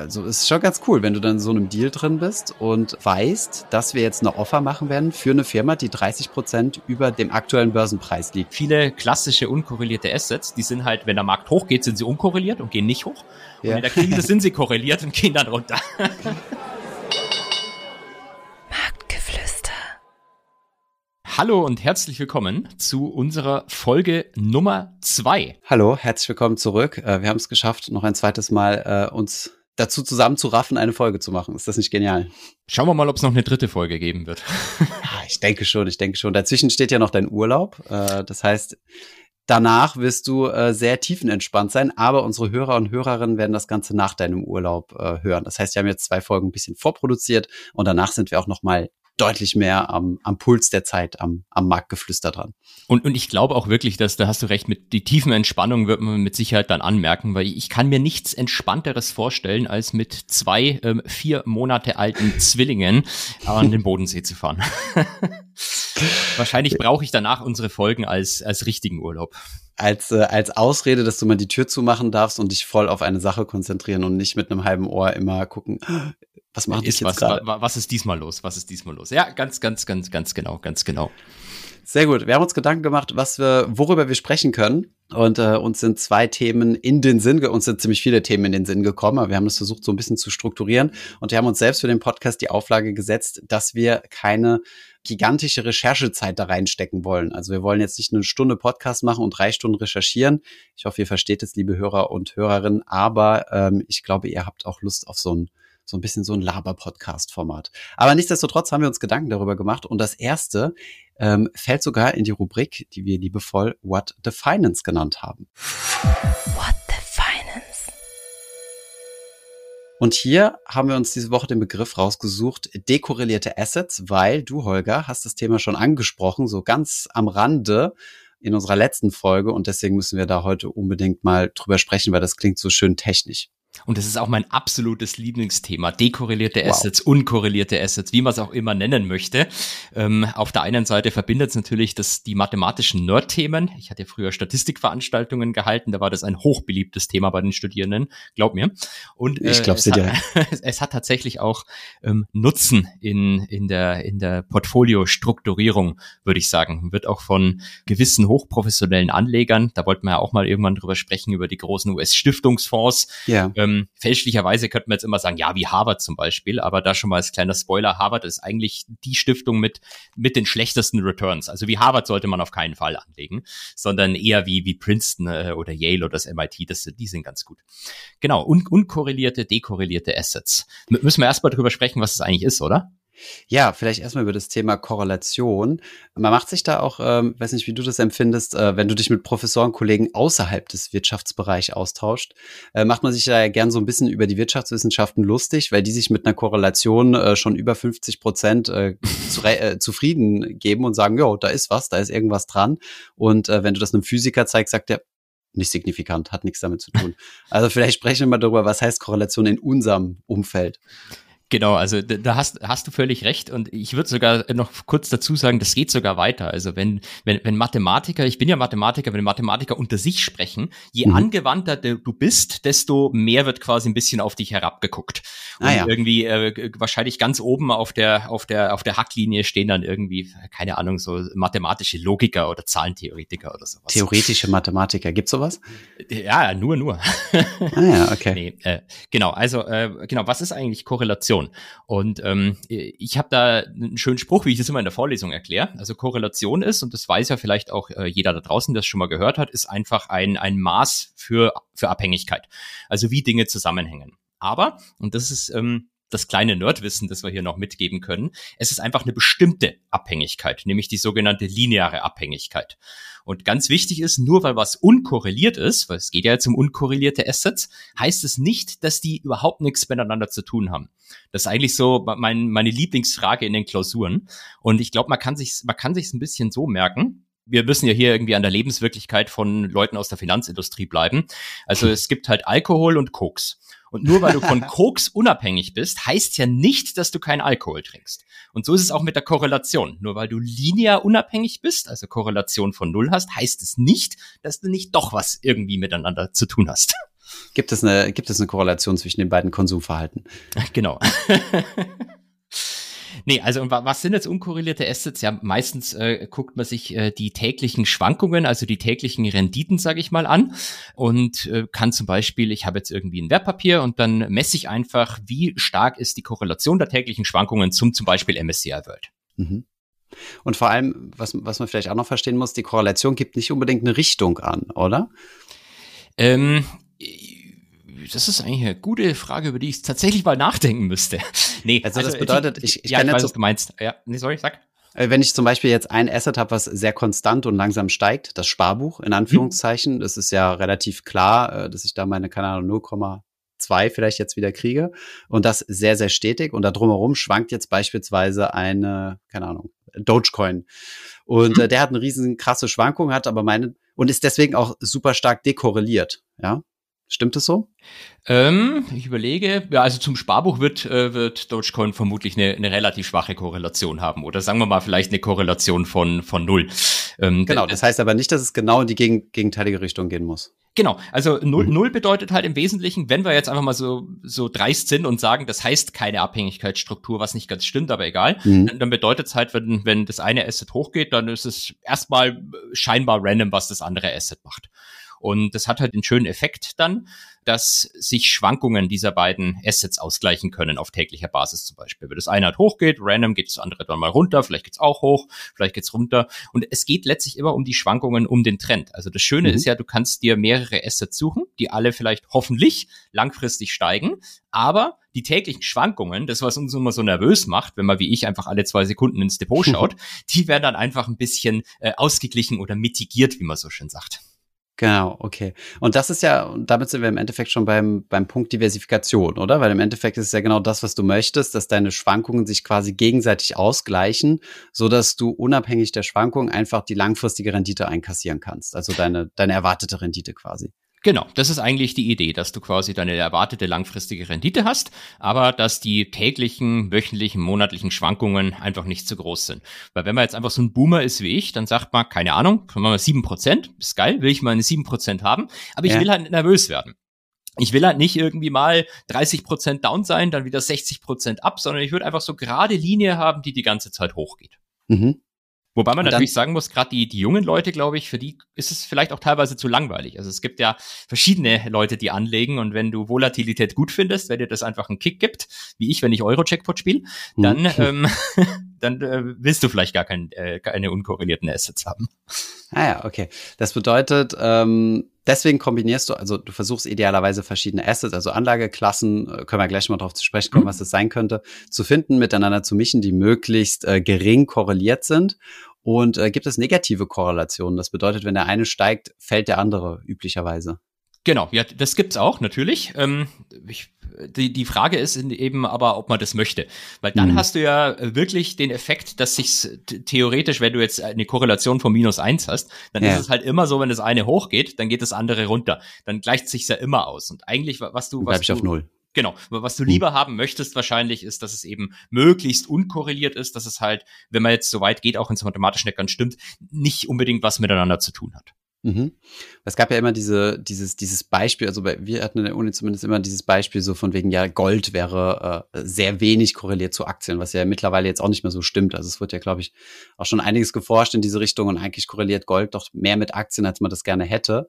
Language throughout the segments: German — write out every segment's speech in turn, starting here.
Also ist schon ganz cool, wenn du dann in so einem Deal drin bist und weißt, dass wir jetzt eine Offer machen werden für eine Firma, die 30 Prozent über dem aktuellen Börsenpreis liegt. Viele klassische unkorrelierte Assets, die sind halt, wenn der Markt hochgeht, sind sie unkorreliert und gehen nicht hoch. Und in der Krise sind sie korreliert und gehen dann runter. Marktgeflüster. Hallo und herzlich willkommen zu unserer Folge Nummer zwei. Hallo, herzlich willkommen zurück. Äh, wir haben es geschafft, noch ein zweites Mal äh, uns dazu zusammenzuraffen, eine Folge zu machen. Ist das nicht genial? Schauen wir mal, ob es noch eine dritte Folge geben wird. ja, ich denke schon, ich denke schon. Dazwischen steht ja noch dein Urlaub. Äh, das heißt, danach wirst du äh, sehr tiefenentspannt sein, aber unsere Hörer und Hörerinnen werden das Ganze nach deinem Urlaub äh, hören. Das heißt, wir haben jetzt zwei Folgen ein bisschen vorproduziert und danach sind wir auch noch mal deutlich mehr am, am Puls der Zeit, am, am Marktgeflüster dran. Und, und ich glaube auch wirklich, dass da hast du recht, mit die tiefen Entspannung wird man mit Sicherheit dann anmerken, weil ich kann mir nichts Entspannteres vorstellen, als mit zwei ähm, vier Monate alten Zwillingen an den Bodensee zu fahren. Wahrscheinlich brauche ich danach unsere Folgen als, als richtigen Urlaub als, äh, als Ausrede, dass du mal die Tür zumachen darfst und dich voll auf eine Sache konzentrieren und nicht mit einem halben Ohr immer gucken, was macht ist jetzt was, was ist diesmal los? Was ist diesmal los? Ja, ganz, ganz, ganz, ganz genau, ganz genau. Sehr gut. Wir haben uns Gedanken gemacht, was wir, worüber wir sprechen können. Und äh, uns sind zwei Themen in den Sinn, uns sind ziemlich viele Themen in den Sinn gekommen, aber wir haben das versucht, so ein bisschen zu strukturieren. Und wir haben uns selbst für den Podcast die Auflage gesetzt, dass wir keine gigantische Recherchezeit da reinstecken wollen. Also wir wollen jetzt nicht eine Stunde Podcast machen und drei Stunden recherchieren. Ich hoffe, ihr versteht es, liebe Hörer und Hörerinnen. Aber ähm, ich glaube, ihr habt auch Lust auf so ein so ein bisschen so ein Laber-Podcast-Format. Aber nichtsdestotrotz haben wir uns Gedanken darüber gemacht. Und das erste ähm, fällt sogar in die Rubrik, die wir liebevoll What the Finance genannt haben. What the Finance? Und hier haben wir uns diese Woche den Begriff rausgesucht, dekorrelierte Assets, weil du, Holger, hast das Thema schon angesprochen, so ganz am Rande in unserer letzten Folge. Und deswegen müssen wir da heute unbedingt mal drüber sprechen, weil das klingt so schön technisch. Und das ist auch mein absolutes Lieblingsthema. Dekorrelierte Assets, wow. unkorrelierte Assets, wie man es auch immer nennen möchte. Ähm, auf der einen Seite verbindet es natürlich das, die mathematischen Nerd-Themen. Ich hatte früher Statistikveranstaltungen gehalten, da war das ein hochbeliebtes Thema bei den Studierenden, glaub mir. Und äh, ich glaub's es, dir. Hat, es hat tatsächlich auch ähm, Nutzen in, in der, in der Portfoliostrukturierung, würde ich sagen. Wird auch von gewissen hochprofessionellen Anlegern, da wollten wir ja auch mal irgendwann drüber sprechen, über die großen US-Stiftungsfonds. Ja ähm, fälschlicherweise könnte man jetzt immer sagen, ja, wie Harvard zum Beispiel, aber da schon mal als kleiner Spoiler, Harvard ist eigentlich die Stiftung mit, mit den schlechtesten Returns. Also wie Harvard sollte man auf keinen Fall anlegen, sondern eher wie, wie Princeton äh, oder Yale oder das MIT, das, die sind ganz gut. Genau, un unkorrelierte, dekorrelierte Assets. M müssen wir erstmal drüber sprechen, was es eigentlich ist, oder? Ja, vielleicht erstmal über das Thema Korrelation. Man macht sich da auch, ähm, weiß nicht, wie du das empfindest, äh, wenn du dich mit Professoren, Kollegen außerhalb des Wirtschaftsbereichs austauscht, äh, macht man sich da ja gern so ein bisschen über die Wirtschaftswissenschaften lustig, weil die sich mit einer Korrelation äh, schon über 50 Prozent äh, zu, äh, zufrieden geben und sagen, jo, da ist was, da ist irgendwas dran. Und äh, wenn du das einem Physiker zeigst, sagt er, nicht signifikant, hat nichts damit zu tun. Also vielleicht sprechen wir mal darüber, was heißt Korrelation in unserem Umfeld. Genau, also da hast, hast du völlig recht und ich würde sogar noch kurz dazu sagen, das geht sogar weiter. Also wenn, wenn, wenn Mathematiker, ich bin ja Mathematiker, wenn Mathematiker unter sich sprechen, je mhm. angewandter du bist, desto mehr wird quasi ein bisschen auf dich herabgeguckt. Und ah, ja. irgendwie äh, wahrscheinlich ganz oben auf der, auf der, auf der Hacklinie stehen dann irgendwie, keine Ahnung, so mathematische Logiker oder Zahlentheoretiker oder sowas. Theoretische Mathematiker, gibt's sowas? Ja, nur, nur. Ah ja, okay. Nee, äh, genau, also äh, genau, was ist eigentlich Korrelation? Korrelation. Und ähm, ich habe da einen schönen Spruch, wie ich das immer in der Vorlesung erkläre. Also Korrelation ist, und das weiß ja vielleicht auch äh, jeder da draußen, der es schon mal gehört hat, ist einfach ein, ein Maß für, für Abhängigkeit. Also wie Dinge zusammenhängen. Aber, und das ist ähm, das kleine Nerdwissen, das wir hier noch mitgeben können. Es ist einfach eine bestimmte Abhängigkeit, nämlich die sogenannte lineare Abhängigkeit. Und ganz wichtig ist, nur weil was unkorreliert ist, weil es geht ja jetzt um unkorrelierte Assets, heißt es nicht, dass die überhaupt nichts miteinander zu tun haben. Das ist eigentlich so mein, meine Lieblingsfrage in den Klausuren. Und ich glaube, man kann sich, man kann sich ein bisschen so merken wir müssen ja hier irgendwie an der Lebenswirklichkeit von Leuten aus der Finanzindustrie bleiben. Also es gibt halt Alkohol und Koks. Und nur weil du von Koks unabhängig bist, heißt ja nicht, dass du keinen Alkohol trinkst. Und so ist es auch mit der Korrelation. Nur weil du linear unabhängig bist, also Korrelation von Null hast, heißt es nicht, dass du nicht doch was irgendwie miteinander zu tun hast. Gibt es eine, gibt es eine Korrelation zwischen den beiden Konsumverhalten? Genau. Nee, also was sind jetzt unkorrelierte Assets? Ja, meistens äh, guckt man sich äh, die täglichen Schwankungen, also die täglichen Renditen, sage ich mal, an und äh, kann zum Beispiel, ich habe jetzt irgendwie ein Wertpapier und dann messe ich einfach, wie stark ist die Korrelation der täglichen Schwankungen zum zum Beispiel MSCI World. Mhm. Und vor allem, was, was man vielleicht auch noch verstehen muss, die Korrelation gibt nicht unbedingt eine Richtung an, oder? Ähm, das ist eigentlich eine gute Frage, über die ich tatsächlich mal nachdenken müsste. Nee, also, also das bedeutet, ich, ich ja, kann ich weiß, was du meinst. Ja, nee, sorry, sag. Äh, wenn ich zum Beispiel jetzt ein Asset habe, was sehr konstant und langsam steigt, das Sparbuch in Anführungszeichen, mhm. das ist ja relativ klar, äh, dass ich da meine, keine Ahnung, 0,2 vielleicht jetzt wieder kriege und das sehr, sehr stetig und da drumherum schwankt jetzt beispielsweise eine, keine Ahnung, Dogecoin und mhm. äh, der hat eine riesen krasse Schwankung, hat aber meine und ist deswegen auch super stark dekorreliert, ja. Stimmt es so? Ähm, ich überlege, ja, also zum Sparbuch wird, äh, wird Dogecoin vermutlich eine, eine relativ schwache Korrelation haben. Oder sagen wir mal vielleicht eine Korrelation von, von null. Ähm, genau, das heißt aber nicht, dass es genau in die gegen, gegenteilige Richtung gehen muss. Genau, also null, mhm. null bedeutet halt im Wesentlichen, wenn wir jetzt einfach mal so, so dreist sind und sagen, das heißt keine Abhängigkeitsstruktur, was nicht ganz stimmt, aber egal, mhm. dann, dann bedeutet es halt, wenn, wenn das eine Asset hochgeht, dann ist es erstmal scheinbar random, was das andere Asset macht. Und das hat halt den schönen Effekt dann, dass sich Schwankungen dieser beiden Assets ausgleichen können auf täglicher Basis zum Beispiel. Wenn das eine halt hochgeht, random geht das andere dann mal runter, vielleicht geht's auch hoch, vielleicht geht's runter. Und es geht letztlich immer um die Schwankungen, um den Trend. Also das Schöne mhm. ist ja, du kannst dir mehrere Assets suchen, die alle vielleicht hoffentlich langfristig steigen, aber die täglichen Schwankungen, das was uns immer so nervös macht, wenn man wie ich einfach alle zwei Sekunden ins Depot schaut, die werden dann einfach ein bisschen äh, ausgeglichen oder mitigiert, wie man so schön sagt. Genau, okay. Und das ist ja, damit sind wir im Endeffekt schon beim, beim Punkt Diversifikation, oder? Weil im Endeffekt ist es ja genau das, was du möchtest, dass deine Schwankungen sich quasi gegenseitig ausgleichen, so dass du unabhängig der Schwankungen einfach die langfristige Rendite einkassieren kannst. Also deine, deine erwartete Rendite quasi. Genau, das ist eigentlich die Idee, dass du quasi deine erwartete langfristige Rendite hast, aber dass die täglichen, wöchentlichen, monatlichen Schwankungen einfach nicht zu groß sind. Weil wenn man jetzt einfach so ein Boomer ist wie ich, dann sagt man, keine Ahnung, können wir mal sieben Prozent, ist geil, will ich mal eine sieben Prozent haben, aber ich ja. will halt nervös werden. Ich will halt nicht irgendwie mal 30 Prozent down sein, dann wieder 60 Prozent ab, sondern ich würde einfach so gerade Linie haben, die die ganze Zeit hochgeht. Mhm. Wobei man natürlich sagen muss, gerade die, die jungen Leute, glaube ich, für die ist es vielleicht auch teilweise zu langweilig. Also es gibt ja verschiedene Leute, die anlegen und wenn du Volatilität gut findest, wenn dir das einfach einen Kick gibt, wie ich, wenn ich Euro-Checkpot spiele, hm. dann, mhm. ähm, dann äh, willst du vielleicht gar kein, äh, keine unkorrelierten Assets haben. Ah ja, okay. Das bedeutet, ähm, deswegen kombinierst du, also du versuchst idealerweise verschiedene Assets, also Anlageklassen, äh, können wir gleich mal drauf zu sprechen kommen, mhm. was das sein könnte, zu finden, miteinander zu mischen, die möglichst äh, gering korreliert sind. Und äh, gibt es negative Korrelationen? Das bedeutet, wenn der eine steigt, fällt der andere üblicherweise. Genau, ja, das gibt's auch natürlich. Ähm, ich, die, die Frage ist eben aber, ob man das möchte. Weil dann mhm. hast du ja wirklich den Effekt, dass sich theoretisch, wenn du jetzt eine Korrelation von minus eins hast, dann ja. ist es halt immer so, wenn das eine hochgeht, dann geht das andere runter. Dann gleicht sich's ja immer aus. Und eigentlich, was du, was Bleib ich auf null. Genau. Was du hm. lieber haben möchtest wahrscheinlich ist, dass es eben möglichst unkorreliert ist, dass es halt, wenn man jetzt so weit geht, auch ins mathematische nicht ganz stimmt, nicht unbedingt was miteinander zu tun hat. Mhm. Es gab ja immer diese, dieses, dieses Beispiel, also bei, wir hatten in der Uni zumindest immer dieses Beispiel so von wegen, ja, Gold wäre äh, sehr wenig korreliert zu Aktien, was ja mittlerweile jetzt auch nicht mehr so stimmt. Also es wird ja, glaube ich, auch schon einiges geforscht in diese Richtung und eigentlich korreliert Gold doch mehr mit Aktien, als man das gerne hätte.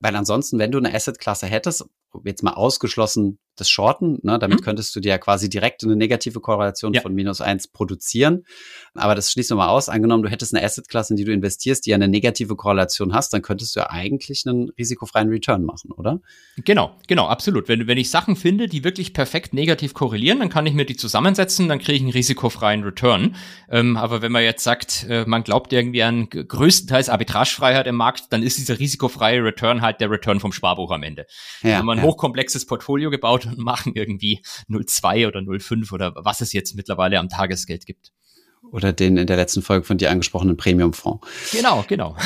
Weil ansonsten, wenn du eine Assetklasse hättest, jetzt mal ausgeschlossen das Shorten, ne, damit mhm. könntest du dir ja quasi direkt eine negative Korrelation ja. von minus eins produzieren. Aber das schließen wir mal aus. Angenommen, du hättest eine Assetklasse, in die du investierst, die ja eine negative Korrelation hast, dann könntest du ja eigentlich einen risikofreien Return machen, oder? Genau, genau, absolut. Wenn, wenn ich Sachen finde, die wirklich perfekt negativ korrelieren, dann kann ich mir die zusammensetzen, dann kriege ich einen risikofreien Return. Ähm, aber wenn man jetzt sagt, äh, man glaubt irgendwie an größtenteils Arbitragefreiheit im Markt, dann ist dieser risikofreie Return halt der Return vom Sparbuch am Ende. Ja, wenn man ein ja. hochkomplexes Portfolio gebaut und machen irgendwie 0,2 oder 0,5 oder was es jetzt mittlerweile am Tagesgeld gibt. Oder den in der letzten Folge von dir angesprochenen Premium-Fonds. Genau, genau.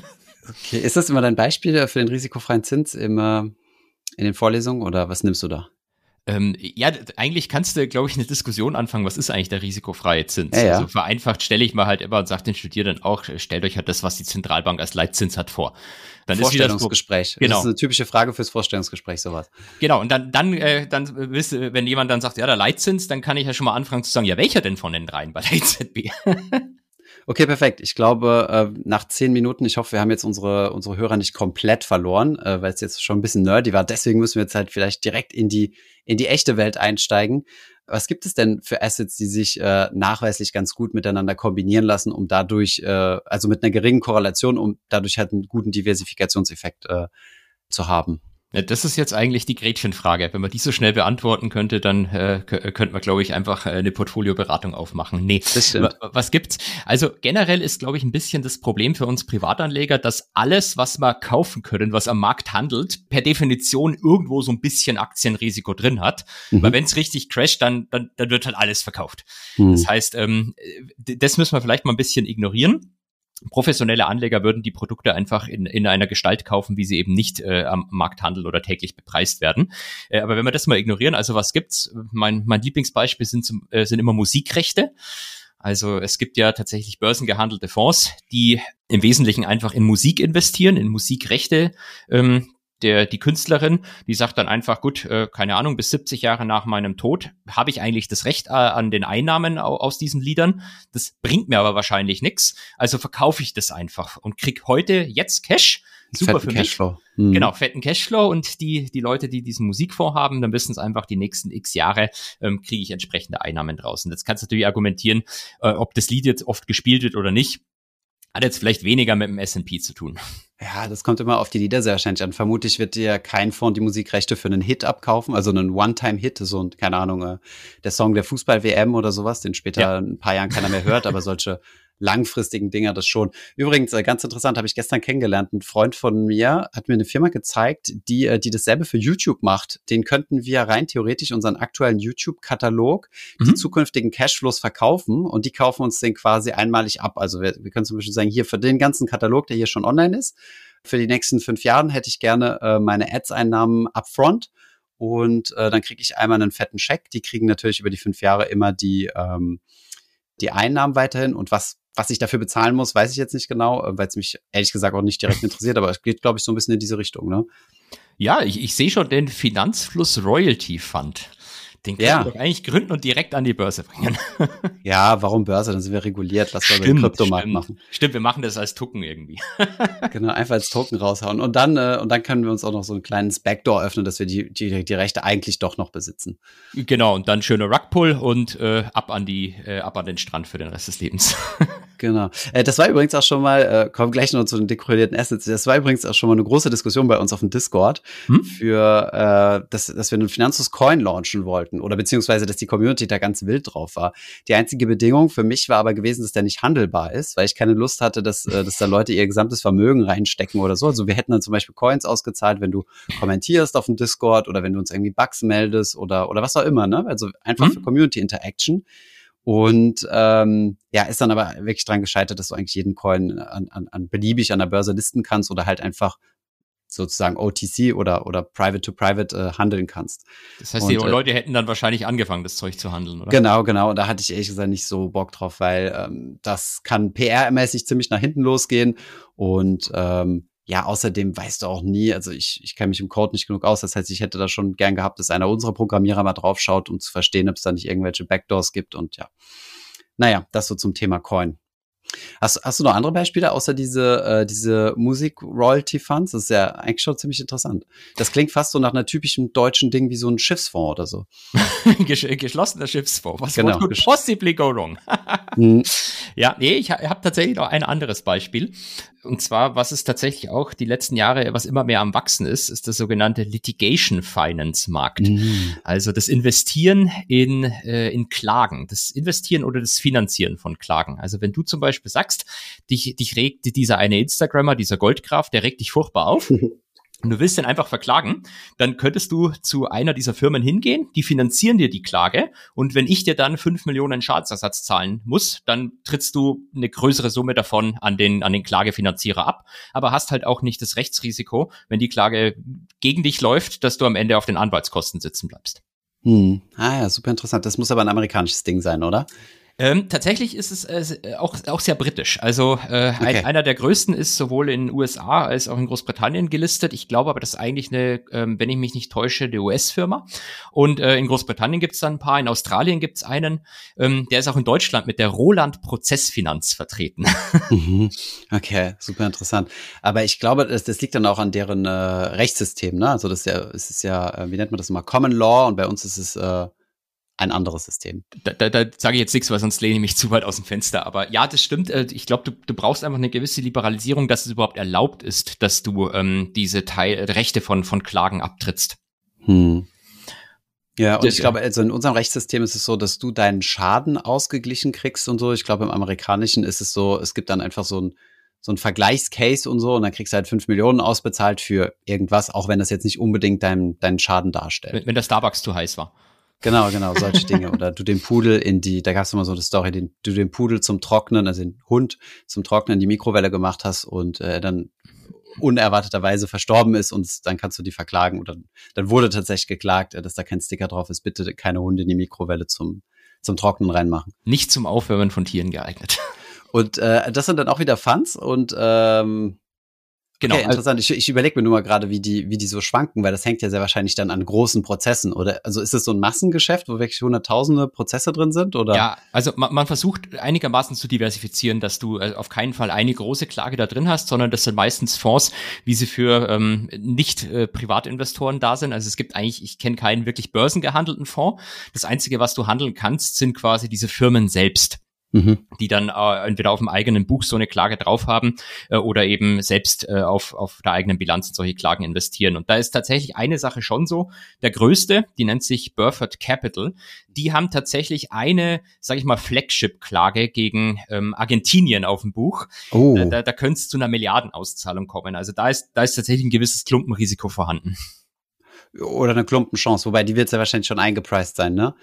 okay, ist das immer dein Beispiel für den risikofreien Zins immer in den Vorlesungen oder was nimmst du da? Ähm, ja, eigentlich kannst du, glaube ich, eine Diskussion anfangen, was ist eigentlich der risikofreie Zins? Ja, ja. Also vereinfacht stelle ich mal halt immer und sage den Studierenden auch, stellt euch halt das, was die Zentralbank als Leitzins hat, vor. Dann Vorstellungsgespräch. Ist genau. Das ist eine typische Frage fürs Vorstellungsgespräch, sowas. Genau, und dann, dann, äh, dann wisst wenn jemand dann sagt, ja, der Leitzins, dann kann ich ja schon mal anfangen zu sagen, ja, welcher denn von den dreien bei der EZB? Okay, perfekt. Ich glaube, äh, nach zehn Minuten, ich hoffe, wir haben jetzt unsere, unsere Hörer nicht komplett verloren, äh, weil es jetzt schon ein bisschen nerdy war. Deswegen müssen wir jetzt halt vielleicht direkt in die, in die echte Welt einsteigen. Was gibt es denn für Assets, die sich äh, nachweislich ganz gut miteinander kombinieren lassen, um dadurch, äh, also mit einer geringen Korrelation, um dadurch halt einen guten Diversifikationseffekt äh, zu haben? Ja, das ist jetzt eigentlich die Gretchenfrage. Wenn man die so schnell beantworten könnte, dann äh, könnte man, glaube ich, einfach äh, eine Portfolioberatung aufmachen. Nee, was gibt's? Also generell ist, glaube ich, ein bisschen das Problem für uns Privatanleger, dass alles, was wir kaufen können, was am Markt handelt, per Definition irgendwo so ein bisschen Aktienrisiko drin hat. Mhm. Weil wenn es richtig crasht, dann, dann, dann wird halt alles verkauft. Mhm. Das heißt, ähm, das müssen wir vielleicht mal ein bisschen ignorieren professionelle Anleger würden die Produkte einfach in, in einer Gestalt kaufen, wie sie eben nicht äh, am Markt handeln oder täglich bepreist werden. Äh, aber wenn wir das mal ignorieren, also was gibt's? Mein, mein Lieblingsbeispiel sind, zum, äh, sind immer Musikrechte. Also es gibt ja tatsächlich börsengehandelte Fonds, die im Wesentlichen einfach in Musik investieren, in Musikrechte. Ähm, der, die Künstlerin, die sagt dann einfach, gut, äh, keine Ahnung, bis 70 Jahre nach meinem Tod habe ich eigentlich das Recht äh, an den Einnahmen aus diesen Liedern. Das bringt mir aber wahrscheinlich nichts. Also verkaufe ich das einfach und krieg heute jetzt Cash. Super fetten für mich. Cashflow. Mhm. Genau, fetten Cashflow und die, die Leute, die diesen Musikfonds haben, dann wissen es einfach, die nächsten x Jahre ähm, kriege ich entsprechende Einnahmen draußen. Jetzt kannst du natürlich argumentieren, äh, ob das Lied jetzt oft gespielt wird oder nicht. Hat jetzt vielleicht weniger mit dem S&P zu tun. Ja, das kommt immer auf die Lieder sehr wahrscheinlich an. Vermutlich wird dir kein Fonds die Musikrechte für einen Hit abkaufen, also einen One-Time-Hit, so ein, keine Ahnung, äh, der Song der Fußball-WM oder sowas, den später ja. ein paar Jahren keiner mehr hört, aber solche langfristigen Dinger das schon. Übrigens, äh, ganz interessant, habe ich gestern kennengelernt. Ein Freund von mir hat mir eine Firma gezeigt, die, äh, die dasselbe für YouTube macht. Den könnten wir rein theoretisch unseren aktuellen YouTube-Katalog, mhm. die zukünftigen Cashflows verkaufen und die kaufen uns den quasi einmalig ab. Also wir, wir können zum Beispiel sagen, hier für den ganzen Katalog, der hier schon online ist, für die nächsten fünf Jahren hätte ich gerne äh, meine Ads-Einnahmen upfront und äh, dann kriege ich einmal einen fetten Scheck. Die kriegen natürlich über die fünf Jahre immer die, ähm, die Einnahmen weiterhin und was was ich dafür bezahlen muss, weiß ich jetzt nicht genau, äh, weil es mich ehrlich gesagt auch nicht direkt interessiert, aber es geht, glaube ich, so ein bisschen in diese Richtung, ne? Ja, ich, ich sehe schon den Finanzfluss Royalty Fund. Den können ja. wir doch eigentlich gründen und direkt an die Börse bringen. ja, warum Börse? Dann sind wir reguliert. Lass mal den Kryptomarkt stimmt. machen. Stimmt, wir machen das als Token irgendwie. genau, einfach als Token raushauen. Und dann, äh, und dann können wir uns auch noch so ein kleines Backdoor öffnen, dass wir die, die, die Rechte eigentlich doch noch besitzen. Genau, und dann schöner Rugpull und äh, ab an die, äh, ab an den Strand für den Rest des Lebens. Genau. Äh, das war übrigens auch schon mal, äh, kommen gleich noch zu den dekorierten Assets. Das war übrigens auch schon mal eine große Diskussion bei uns auf dem Discord hm? für, äh, dass, dass wir einen Finanzus Coin launchen wollten oder beziehungsweise, dass die Community da ganz wild drauf war. Die einzige Bedingung für mich war aber gewesen, dass der nicht handelbar ist, weil ich keine Lust hatte, dass, äh, dass da Leute ihr gesamtes Vermögen reinstecken oder so. Also wir hätten dann zum Beispiel Coins ausgezahlt, wenn du kommentierst auf dem Discord oder wenn du uns irgendwie Bugs meldest oder, oder was auch immer, ne? Also einfach hm? für Community Interaction. Und ähm, ja, ist dann aber wirklich dran gescheitert, dass du eigentlich jeden Coin an, an, an beliebig an der Börse listen kannst oder halt einfach sozusagen OTC oder, oder Private to Private äh, handeln kannst. Das heißt, die und, äh, Leute hätten dann wahrscheinlich angefangen, das Zeug zu handeln, oder? Genau, genau. Und da hatte ich ehrlich gesagt nicht so Bock drauf, weil ähm, das kann PR-mäßig ziemlich nach hinten losgehen. Und ähm, ja, außerdem weißt du auch nie, also ich, ich kenne mich im Code nicht genug aus, das heißt, ich hätte da schon gern gehabt, dass einer unserer Programmierer mal drauf schaut, um zu verstehen, ob es da nicht irgendwelche Backdoors gibt und ja. Naja, das so zum Thema Coin. Hast, hast du noch andere Beispiele außer diese, äh, diese Musik-Royalty-Funds? Das ist ja eigentlich schon ziemlich interessant. Das klingt fast so nach einer typischen deutschen Ding wie so ein Schiffsfonds oder so. Geschlossener Schiffsfonds. Was genau. could possibly go wrong? hm. Ja, nee, ich habe tatsächlich noch ein anderes Beispiel. Und zwar, was es tatsächlich auch die letzten Jahre, was immer mehr am Wachsen ist, ist der sogenannte Litigation Finance Markt. Mhm. Also das Investieren in, äh, in Klagen, das Investieren oder das Finanzieren von Klagen. Also wenn du zum Beispiel sagst, dich, dich regt dieser eine Instagrammer, dieser Goldgraf, der regt dich furchtbar auf. und du willst den einfach verklagen, dann könntest du zu einer dieser Firmen hingehen, die finanzieren dir die Klage und wenn ich dir dann fünf Millionen Schadensersatz zahlen muss, dann trittst du eine größere Summe davon an den, an den Klagefinanzierer ab, aber hast halt auch nicht das Rechtsrisiko, wenn die Klage gegen dich läuft, dass du am Ende auf den Anwaltskosten sitzen bleibst. Hm. Ah ja, super interessant. Das muss aber ein amerikanisches Ding sein, oder? Ähm, tatsächlich ist es äh, auch, auch sehr britisch. Also äh, okay. ein, einer der größten ist sowohl in den USA als auch in Großbritannien gelistet. Ich glaube aber, das ist eigentlich eine, ähm, wenn ich mich nicht täusche, eine US-Firma. Und äh, in Großbritannien gibt es dann ein paar, in Australien gibt es einen, ähm, der ist auch in Deutschland mit der Roland Prozessfinanz vertreten. Mhm. Okay, super interessant. Aber ich glaube, das, das liegt dann auch an deren äh, Rechtssystem. Ne? Also das ist ja, es ist ja, äh, wie nennt man das immer, Common Law und bei uns ist es äh, ein anderes System. Da, da, da sage ich jetzt nichts, weil sonst lehne ich mich zu weit aus dem Fenster. Aber ja, das stimmt. Äh, ich glaube, du, du brauchst einfach eine gewisse Liberalisierung, dass es überhaupt erlaubt ist, dass du ähm, diese Teil, Rechte von, von Klagen abtrittst. Hm. Ja, und ich glaube, also in unserem Rechtssystem ist es so, dass du deinen Schaden ausgeglichen kriegst und so. Ich glaube, im amerikanischen ist es so, es gibt dann einfach so ein, so ein Vergleichscase und so und dann kriegst du halt fünf Millionen ausbezahlt für irgendwas, auch wenn das jetzt nicht unbedingt deinen, deinen Schaden darstellt. Wenn, wenn der Starbucks zu heiß war. Genau, genau, solche Dinge. Oder du den Pudel in die, da gab es immer so eine Story, den, du den Pudel zum Trocknen, also den Hund zum Trocknen in die Mikrowelle gemacht hast und äh, dann unerwarteterweise verstorben ist und dann kannst du die verklagen. Oder dann wurde tatsächlich geklagt, äh, dass da kein Sticker drauf ist, bitte keine Hunde in die Mikrowelle zum, zum Trocknen reinmachen. Nicht zum Aufwärmen von Tieren geeignet. Und äh, das sind dann auch wieder Fans und ähm, Genau. Okay, interessant. Ich, ich überlege mir nur mal gerade, wie die, wie die so schwanken, weil das hängt ja sehr wahrscheinlich dann an großen Prozessen. Oder also ist es so ein Massengeschäft, wo wirklich hunderttausende Prozesse drin sind? Oder? Ja, also man, man versucht einigermaßen zu diversifizieren, dass du äh, auf keinen Fall eine große Klage da drin hast, sondern das sind meistens Fonds, wie sie für ähm, nicht äh, Privatinvestoren da sind. Also es gibt eigentlich, ich kenne keinen wirklich börsengehandelten Fonds. Das Einzige, was du handeln kannst, sind quasi diese Firmen selbst mhm. die dann äh, entweder auf dem eigenen Buch so eine Klage drauf haben äh, oder eben selbst äh, auf, auf der eigenen Bilanz in solche Klagen investieren. Und da ist tatsächlich eine Sache schon so. Der größte, die nennt sich Burford Capital, die haben tatsächlich eine, sage ich mal, Flagship-Klage gegen ähm, Argentinien auf dem Buch. Oh. Da, da könnte es zu einer Milliardenauszahlung kommen. Also da ist, da ist tatsächlich ein gewisses Klumpenrisiko vorhanden. Oder eine Klumpenchance, wobei die wird ja wahrscheinlich schon eingepreist sein, ne?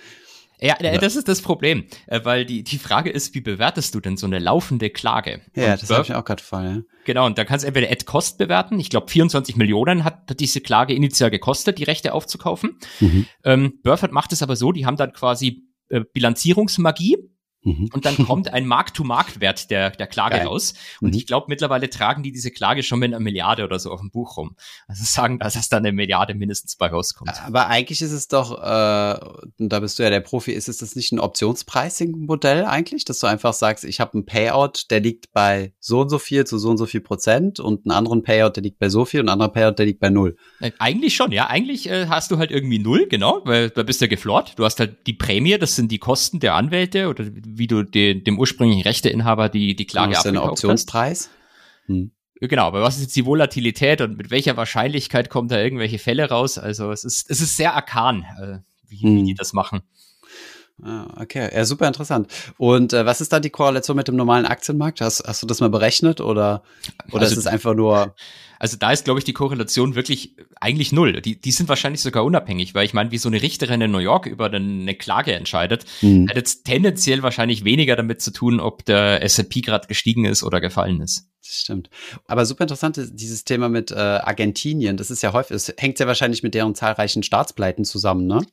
Ja, ja, das ist das Problem, äh, weil die, die Frage ist, wie bewertest du denn so eine laufende Klage? Ja, und das habe ich auch gerade vor, ja. Genau, und da kannst du entweder at Cost bewerten. Ich glaube, 24 Millionen hat, hat diese Klage initial gekostet, die Rechte aufzukaufen. Mhm. Ähm, Burford macht es aber so, die haben dann quasi äh, Bilanzierungsmagie Mhm. Und dann kommt ein Markt-to-Markt-Wert der, der Klage Geil. raus. Und mhm. ich glaube, mittlerweile tragen die diese Klage schon mit einer Milliarde oder so auf dem Buch rum. Also sagen, dass das da eine Milliarde mindestens bei rauskommt. Aber eigentlich ist es doch, äh, da bist du ja der Profi, ist es das nicht ein Optionspricing-Modell eigentlich, dass du einfach sagst, ich habe einen Payout, der liegt bei so und so viel zu so und so viel Prozent und einen anderen Payout, der liegt bei so viel und ein anderer Payout, der liegt bei null. Äh, eigentlich schon, ja. Eigentlich äh, hast du halt irgendwie null, genau, weil da bist du ja geflort. Du hast halt die Prämie, das sind die Kosten der Anwälte oder wie du de, dem ursprünglichen Rechteinhaber die, die Klage abgekauft hast. Optionspreis? Hm. Genau, aber was ist jetzt die Volatilität und mit welcher Wahrscheinlichkeit kommen da irgendwelche Fälle raus? Also es ist, es ist sehr arkan, äh, wie, hm. wie die das machen. Ah, okay, ja, super interessant. Und äh, was ist da die Korrelation mit dem normalen Aktienmarkt? Hast, hast du das mal berechnet oder, oder also, ist es einfach nur also da ist, glaube ich, die Korrelation wirklich eigentlich null. Die, die sind wahrscheinlich sogar unabhängig, weil ich meine, wie so eine Richterin in New York über eine Klage entscheidet, mhm. hat jetzt tendenziell wahrscheinlich weniger damit zu tun, ob der S&P gerade gestiegen ist oder gefallen ist. Das stimmt. Aber super interessant ist dieses Thema mit äh, Argentinien. Das ist ja häufig, es hängt ja wahrscheinlich mit deren zahlreichen Staatspleiten zusammen, ne?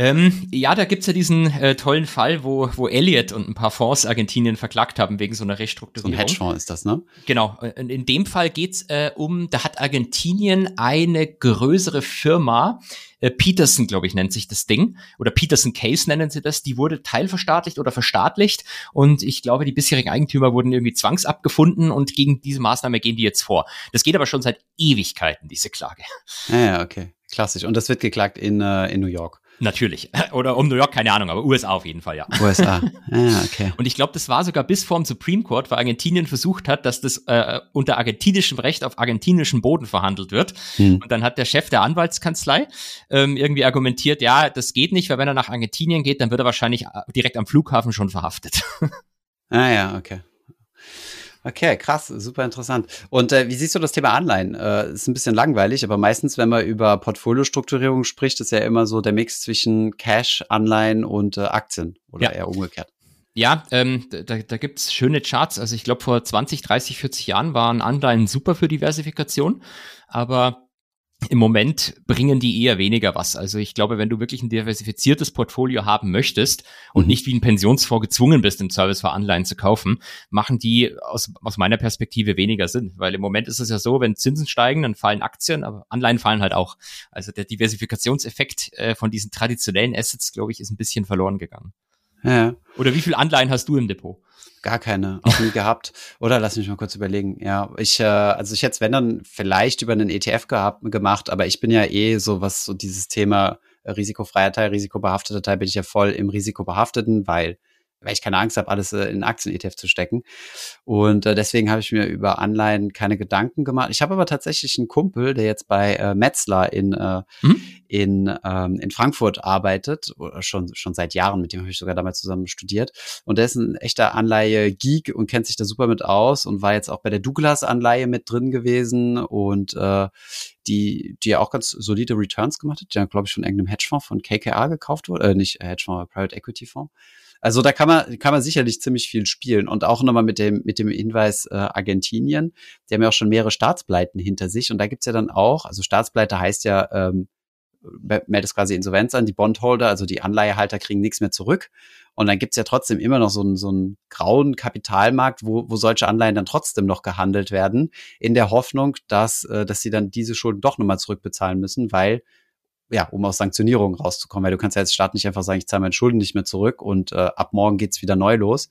Ähm, ja, da gibt's ja diesen äh, tollen Fall, wo, wo Elliott und ein paar Fonds Argentinien verklagt haben wegen so einer Restrukturierung. So ein Hedgefonds ist das, ne? Genau. In, in dem Fall geht's äh, um, da hat Argentinien eine größere Firma, äh, Peterson, glaube ich, nennt sich das Ding, oder Peterson Case nennen sie das, die wurde teilverstaatlicht oder verstaatlicht und ich glaube, die bisherigen Eigentümer wurden irgendwie zwangsabgefunden und gegen diese Maßnahme gehen die jetzt vor. Das geht aber schon seit Ewigkeiten, diese Klage. Ja, ja okay. Klassisch. Und das wird geklagt in, äh, in New York. Natürlich. Oder um New York, keine Ahnung, aber USA auf jeden Fall, ja. USA. Ah, okay. Und ich glaube, das war sogar bis vorm Supreme Court, weil Argentinien versucht hat, dass das äh, unter argentinischem Recht auf argentinischem Boden verhandelt wird. Hm. Und dann hat der Chef der Anwaltskanzlei ähm, irgendwie argumentiert, ja, das geht nicht, weil wenn er nach Argentinien geht, dann wird er wahrscheinlich äh, direkt am Flughafen schon verhaftet. ah ja, okay. Okay, krass, super interessant. Und äh, wie siehst du das Thema Anleihen? Äh, ist ein bisschen langweilig, aber meistens, wenn man über Portfoliostrukturierung spricht, ist ja immer so der Mix zwischen Cash, Anleihen und äh, Aktien oder ja. eher umgekehrt. Ja, ähm, da, da gibt schöne Charts. Also ich glaube, vor 20, 30, 40 Jahren waren Anleihen super für Diversifikation, aber im Moment bringen die eher weniger was. Also ich glaube, wenn du wirklich ein diversifiziertes Portfolio haben möchtest und mhm. nicht wie ein Pensionsfonds gezwungen bist, im Service für Anleihen zu kaufen, machen die aus, aus meiner Perspektive weniger Sinn. Weil im Moment ist es ja so, wenn Zinsen steigen, dann fallen Aktien, aber Anleihen fallen halt auch. Also der Diversifikationseffekt äh, von diesen traditionellen Assets, glaube ich, ist ein bisschen verloren gegangen. Ja. Oder wie viel Anleihen hast du im Depot? Gar keine, auch nie gehabt. Oder lass mich mal kurz überlegen. Ja, ich, äh, also ich hätte wenn dann vielleicht über einen ETF gehabt, gemacht, aber ich bin ja eh so, was so dieses Thema äh, risikofreier Teil, risikobehafteter Teil, bin ich ja voll im Risikobehafteten, weil weil ich keine Angst habe, alles äh, in Aktien-ETF zu stecken. Und äh, deswegen habe ich mir über Anleihen keine Gedanken gemacht. Ich habe aber tatsächlich einen Kumpel, der jetzt bei äh, Metzler in, äh, mhm. in, ähm, in Frankfurt arbeitet, oder schon, schon seit Jahren, mit dem habe ich sogar damals zusammen studiert. Und der ist ein echter Anleihe-Geek und kennt sich da super mit aus und war jetzt auch bei der Douglas-Anleihe mit drin gewesen und äh, die, die ja auch ganz solide Returns gemacht hat, die ja, glaube ich, von irgendeinem Hedgefonds von KKA gekauft wurde, äh, nicht Hedgefonds, Private Equity Fonds. Also da kann man, kann man sicherlich ziemlich viel spielen. Und auch nochmal mit dem, mit dem Hinweis äh, Argentinien, die haben ja auch schon mehrere Staatspleiten hinter sich. Und da gibt's ja dann auch, also Staatspleite heißt ja, ähm, meldet quasi Insolvenz an, die Bondholder, also die Anleihehalter kriegen nichts mehr zurück. Und dann gibt's ja trotzdem immer noch so einen, so einen grauen Kapitalmarkt, wo, wo solche Anleihen dann trotzdem noch gehandelt werden, in der Hoffnung, dass, äh, dass sie dann diese Schulden doch nochmal zurückbezahlen müssen, weil ja, um aus Sanktionierungen rauszukommen, weil du kannst ja als Staat nicht einfach sagen, ich zahle meine Schulden nicht mehr zurück und äh, ab morgen geht's wieder neu los,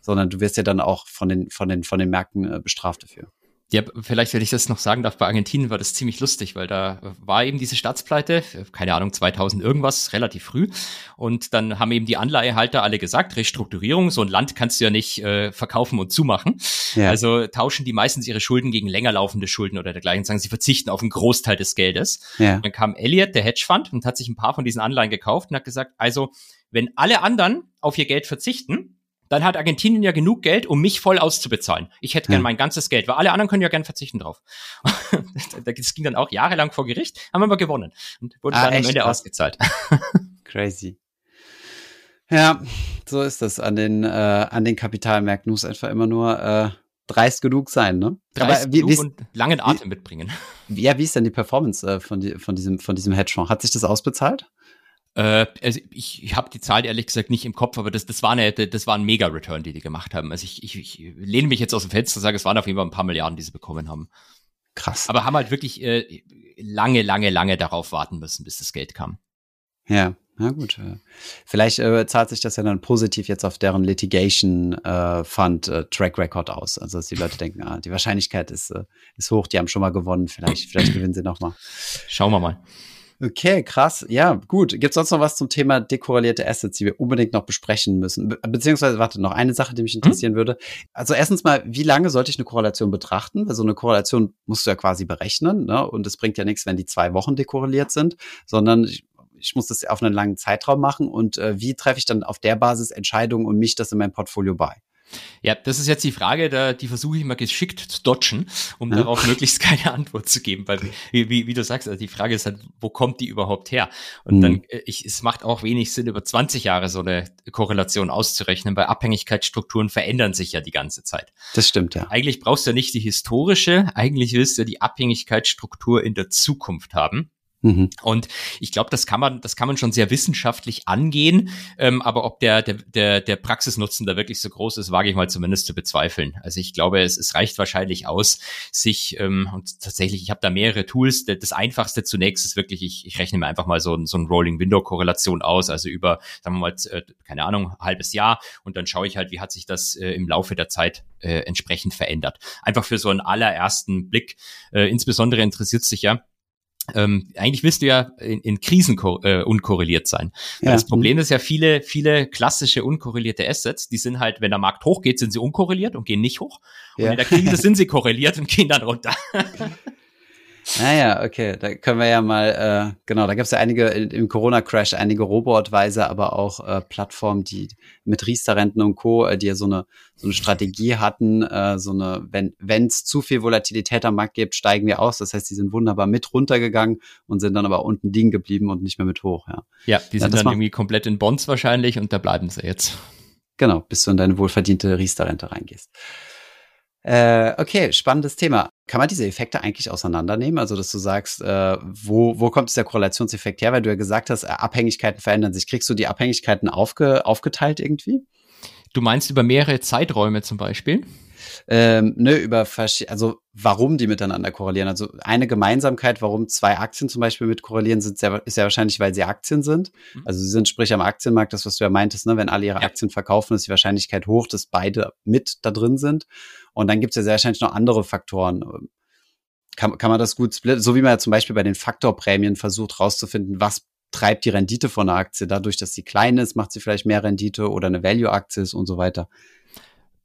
sondern du wirst ja dann auch von den, von den, von den Märkten äh, bestraft dafür. Ja, vielleicht, wenn ich das noch sagen darf, bei Argentinien war das ziemlich lustig, weil da war eben diese Staatspleite, keine Ahnung, 2000 irgendwas, relativ früh. Und dann haben eben die Anleihehalter alle gesagt, Restrukturierung, so ein Land kannst du ja nicht äh, verkaufen und zumachen. Ja. Also tauschen die meistens ihre Schulden gegen länger laufende Schulden oder dergleichen, sagen, sie verzichten auf einen Großteil des Geldes. Ja. Dann kam Elliot, der Hedgefund, und hat sich ein paar von diesen Anleihen gekauft und hat gesagt, also, wenn alle anderen auf ihr Geld verzichten, dann hat Argentinien ja genug Geld, um mich voll auszubezahlen. Ich hätte gern ja. mein ganzes Geld, weil alle anderen können ja gern verzichten drauf. das ging dann auch jahrelang vor Gericht, haben aber gewonnen und wurde ah, dann am Ende krass. ausgezahlt. Crazy. Ja, so ist das an den, äh, an den Kapitalmärkten. Muss einfach immer nur äh, dreist genug sein, ne? Dreist Aber wie, genug und langen Atem wie, mitbringen. Ja, wie ist denn die Performance äh, von, die, von, diesem, von diesem Hedgefonds? Hat sich das ausbezahlt? Äh, also ich, ich habe die Zahl ehrlich gesagt nicht im Kopf, aber das, das, war, eine, das war ein Mega-Return, die die gemacht haben. Also ich, ich, ich lehne mich jetzt aus dem Fenster und sage, es waren auf jeden Fall ein paar Milliarden, die sie bekommen haben. Krass. Aber haben halt wirklich äh, lange, lange, lange darauf warten müssen, bis das Geld kam. Ja, na gut. Vielleicht äh, zahlt sich das ja dann positiv jetzt auf deren Litigation äh, Fund äh, Track Record aus. Also dass die Leute denken, ah, die Wahrscheinlichkeit ist, äh, ist hoch, die haben schon mal gewonnen, vielleicht, vielleicht gewinnen sie nochmal. Schauen wir mal. Okay, krass. Ja, gut. Gibt es sonst noch was zum Thema dekorrelierte Assets, die wir unbedingt noch besprechen müssen? Be beziehungsweise, warte, noch eine Sache, die mich interessieren hm? würde. Also erstens mal, wie lange sollte ich eine Korrelation betrachten? Weil so eine Korrelation musst du ja quasi berechnen, ne? Und es bringt ja nichts, wenn die zwei Wochen dekorreliert sind, sondern ich, ich muss das auf einen langen Zeitraum machen. Und äh, wie treffe ich dann auf der Basis Entscheidungen und mich das in mein Portfolio bei? Ja, das ist jetzt die Frage, da, die versuche ich mal geschickt zu dodgen, um ja. darauf möglichst keine Antwort zu geben, weil wie, wie, wie, du sagst, also die Frage ist halt, wo kommt die überhaupt her? Und mhm. dann, äh, ich, es macht auch wenig Sinn, über 20 Jahre so eine Korrelation auszurechnen, weil Abhängigkeitsstrukturen verändern sich ja die ganze Zeit. Das stimmt, ja. Eigentlich brauchst du ja nicht die historische, eigentlich willst du ja die Abhängigkeitsstruktur in der Zukunft haben. Mhm. Und ich glaube, das kann man, das kann man schon sehr wissenschaftlich angehen. Ähm, aber ob der, der, der, der Praxisnutzen da wirklich so groß ist, wage ich mal zumindest zu bezweifeln. Also ich glaube, es, es reicht wahrscheinlich aus, sich ähm, und tatsächlich, ich habe da mehrere Tools. Das einfachste zunächst ist wirklich, ich, ich rechne mir einfach mal so, so ein Rolling Window Korrelation aus, also über, sagen wir mal, äh, keine Ahnung, halbes Jahr und dann schaue ich halt, wie hat sich das äh, im Laufe der Zeit äh, entsprechend verändert. Einfach für so einen allerersten Blick. Äh, insbesondere interessiert sich ja ähm, eigentlich willst du ja in, in Krisen äh, unkorreliert sein. Ja. Das Problem ist ja viele, viele klassische unkorrelierte Assets, die sind halt, wenn der Markt hochgeht, sind sie unkorreliert und gehen nicht hoch. Und ja. in der Krise sind sie korreliert und gehen dann runter. Naja, okay, da können wir ja mal, äh, genau, da gab es ja einige im Corona-Crash, einige Robo-Advisor, aber auch äh, Plattformen, die mit Riester-Renten und Co., äh, die ja so eine, so eine Strategie hatten, äh, so eine, wenn es zu viel Volatilität am Markt gibt, steigen wir aus. Das heißt, die sind wunderbar mit runtergegangen und sind dann aber unten liegen geblieben und nicht mehr mit hoch, ja. Ja, die ja, sind dann irgendwie komplett in Bonds wahrscheinlich und da bleiben sie jetzt. Genau, bis du in deine wohlverdiente Riester-Rente reingehst. Äh, okay, spannendes Thema. Kann man diese Effekte eigentlich auseinandernehmen? Also, dass du sagst, äh, wo, wo kommt dieser Korrelationseffekt her? Weil du ja gesagt hast, äh, Abhängigkeiten verändern sich. Kriegst du die Abhängigkeiten aufge, aufgeteilt irgendwie? Du meinst über mehrere Zeiträume zum Beispiel? Ähm, ne, über also warum die miteinander korrelieren. Also eine Gemeinsamkeit, warum zwei Aktien zum Beispiel mit korrelieren, sind sehr, ist ja wahrscheinlich, weil sie Aktien sind. Mhm. Also sie sind sprich am Aktienmarkt, das, was du ja meintest, ne, wenn alle ihre ja. Aktien verkaufen, ist die Wahrscheinlichkeit hoch, dass beide mit da drin sind. Und dann gibt es ja sehr wahrscheinlich noch andere Faktoren. Kann, kann man das gut splitten? So wie man ja zum Beispiel bei den Faktorprämien versucht rauszufinden, was treibt die Rendite von einer Aktie. Dadurch, dass sie klein ist, macht sie vielleicht mehr Rendite oder eine Value-Aktie ist und so weiter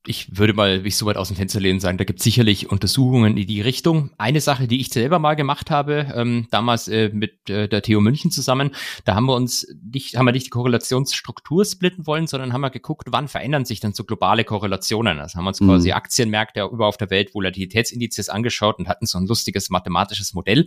ich würde mal, wie ich so weit aus dem Fenster lehnen, sagen, da gibt es sicherlich Untersuchungen in die Richtung. Eine Sache, die ich selber mal gemacht habe, ähm, damals äh, mit äh, der TU München zusammen, da haben wir uns nicht, haben wir nicht die Korrelationsstruktur splitten wollen, sondern haben wir geguckt, wann verändern sich denn so globale Korrelationen. Also haben wir uns mhm. quasi Aktienmärkte überall auf der Welt, Volatilitätsindizes angeschaut und hatten so ein lustiges mathematisches Modell,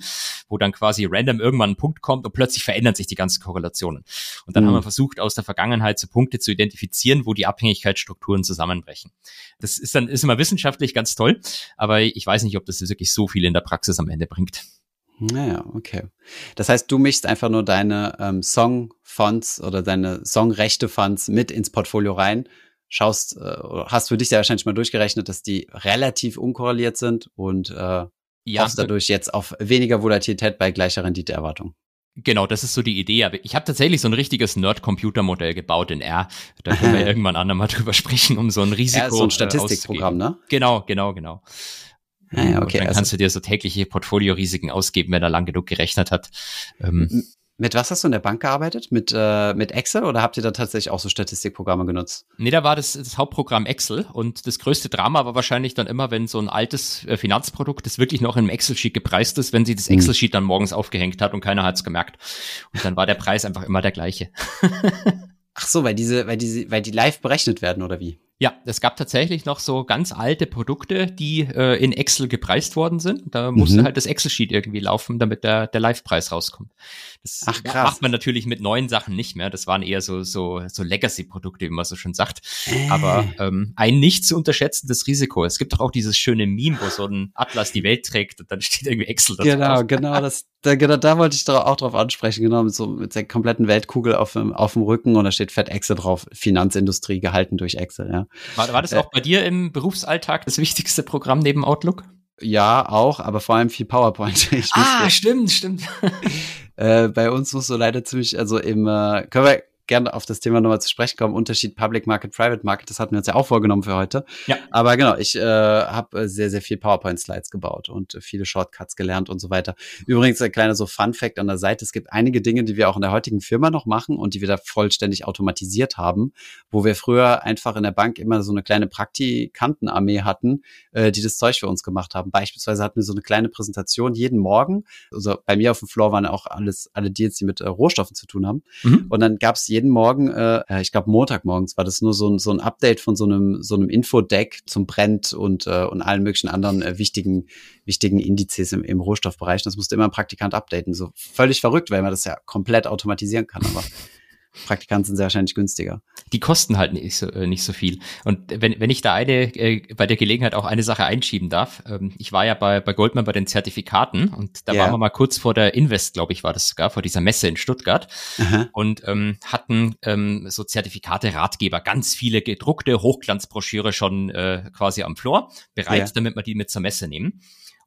wo dann quasi random irgendwann ein Punkt kommt und plötzlich verändern sich die ganzen Korrelationen. Und dann mhm. haben wir versucht, aus der Vergangenheit so Punkte zu identifizieren, wo die Abhängigkeitsstrukturen zusammenbrechen. Das ist dann ist immer wissenschaftlich ganz toll, aber ich weiß nicht, ob das wirklich so viel in der Praxis am Ende bringt. Naja, okay. Das heißt, du mischst einfach nur deine ähm, Song-Fonts oder deine Songrechte-Fonts mit ins Portfolio rein, schaust, äh, hast für dich ja wahrscheinlich mal durchgerechnet, dass die relativ unkorreliert sind und äh, ja, hoffst dadurch jetzt auf weniger Volatilität bei gleicher Renditeerwartung. Genau, das ist so die Idee. Aber ich habe tatsächlich so ein richtiges Nerd-Computer-Modell gebaut in R. Da können wir irgendwann andermal drüber sprechen, um so ein Risiko. Ja, so ein äh, Statistikprogramm, ne? Genau, genau, genau. Ah, ja, okay. Und dann also, kannst du dir so tägliche Portfolio-Risiken ausgeben, wenn er lang genug gerechnet hat. Ähm, mit was hast du in der Bank gearbeitet? Mit, äh, mit Excel oder habt ihr da tatsächlich auch so Statistikprogramme genutzt? Nee, da war das, das Hauptprogramm Excel und das größte Drama war wahrscheinlich dann immer, wenn so ein altes äh, Finanzprodukt, das wirklich noch in einem Excel-Sheet gepreist ist, wenn sie das hm. Excel-Sheet dann morgens aufgehängt hat und keiner hat's gemerkt. Und dann war der Preis einfach immer der gleiche. Ach so, weil diese, weil diese, weil die live berechnet werden oder wie? Ja, es gab tatsächlich noch so ganz alte Produkte, die äh, in Excel gepreist worden sind. Da musste mhm. halt das Excel-Sheet irgendwie laufen, damit der, der Live-Preis rauskommt. Das Ach, krass. macht man natürlich mit neuen Sachen nicht mehr. Das waren eher so, so, so Legacy-Produkte, wie man so schon sagt. Äh. Aber ähm, ein nicht zu unterschätzendes Risiko. Es gibt doch auch dieses schöne Meme, wo so ein Atlas die Welt trägt und dann steht irgendwie Excel da Genau, drauf. genau. Das, da, genau, da wollte ich auch drauf ansprechen. Genau, mit so mit der kompletten Weltkugel auf dem, auf dem Rücken und da steht Fett Excel drauf. Finanzindustrie gehalten durch Excel, ja. War, war das äh, auch bei dir im Berufsalltag das wichtigste Programm neben Outlook? Ja, auch, aber vor allem viel PowerPoint. Ich ah, stimmt, stimmt. äh, bei uns musst du leider ziemlich, also im, äh, können wir gerne auf das Thema nochmal zu sprechen kommen. Unterschied Public Market, Private Market, das hatten wir uns ja auch vorgenommen für heute. Ja. Aber genau, ich äh, habe äh, sehr, sehr viel PowerPoint-Slides gebaut und äh, viele Shortcuts gelernt und so weiter. Übrigens, ein kleiner so Fun-Fact an der Seite. Es gibt einige Dinge, die wir auch in der heutigen Firma noch machen und die wir da vollständig automatisiert haben, wo wir früher einfach in der Bank immer so eine kleine Praktikantenarmee hatten, äh, die das Zeug für uns gemacht haben. Beispielsweise hatten wir so eine kleine Präsentation jeden Morgen. Also bei mir auf dem Floor waren auch alles, alle Deals, die mit äh, Rohstoffen zu tun haben. Mhm. Und dann gab es jeden jeden Morgen, äh, ich glaube Montagmorgens war das nur so ein, so ein Update von so einem, so einem Infodeck zum Brent und, äh, und allen möglichen anderen äh, wichtigen, wichtigen Indizes im, im Rohstoffbereich. Das musste immer ein Praktikant updaten. So völlig verrückt, weil man das ja komplett automatisieren kann. Aber Praktikanten sind sehr wahrscheinlich günstiger. Die kosten halt nicht so, äh, nicht so viel. Und wenn, wenn ich da eine, äh, bei der Gelegenheit auch eine Sache einschieben darf, ähm, ich war ja bei, bei Goldman bei den Zertifikaten und da yeah. waren wir mal kurz vor der Invest, glaube ich, war das sogar, vor dieser Messe in Stuttgart Aha. und ähm, hatten ähm, so Zertifikate, Ratgeber, ganz viele gedruckte Hochglanzbroschüre schon äh, quasi am Floor, bereit, yeah. damit wir die mit zur Messe nehmen.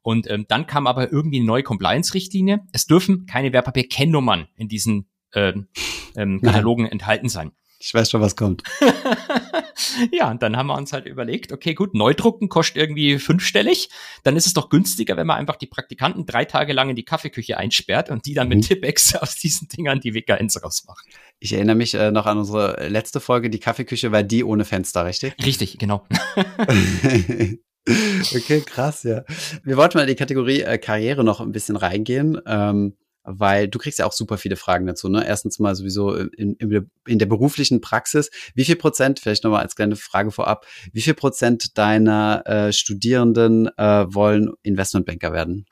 Und ähm, dann kam aber irgendwie eine neue Compliance-Richtlinie. Es dürfen keine Wertpapier-Kennnummern in diesen ähm, ähm, Katalogen enthalten sein. Ich weiß schon, was kommt. ja, und dann haben wir uns halt überlegt, okay, gut, Neudrucken kostet irgendwie fünfstellig. Dann ist es doch günstiger, wenn man einfach die Praktikanten drei Tage lang in die Kaffeeküche einsperrt und die dann mhm. mit Tippex aus diesen Dingern die WKNs rausmachen. Ich erinnere mich äh, noch an unsere letzte Folge. Die Kaffeeküche war die ohne Fenster, richtig? Richtig, genau. okay, krass, ja. Wir wollten mal in die Kategorie äh, Karriere noch ein bisschen reingehen. Ähm, weil du kriegst ja auch super viele Fragen dazu. Ne? Erstens mal sowieso in, in, in der beruflichen Praxis. Wie viel Prozent, vielleicht nochmal als kleine Frage vorab, wie viel Prozent deiner äh, Studierenden äh, wollen Investmentbanker werden?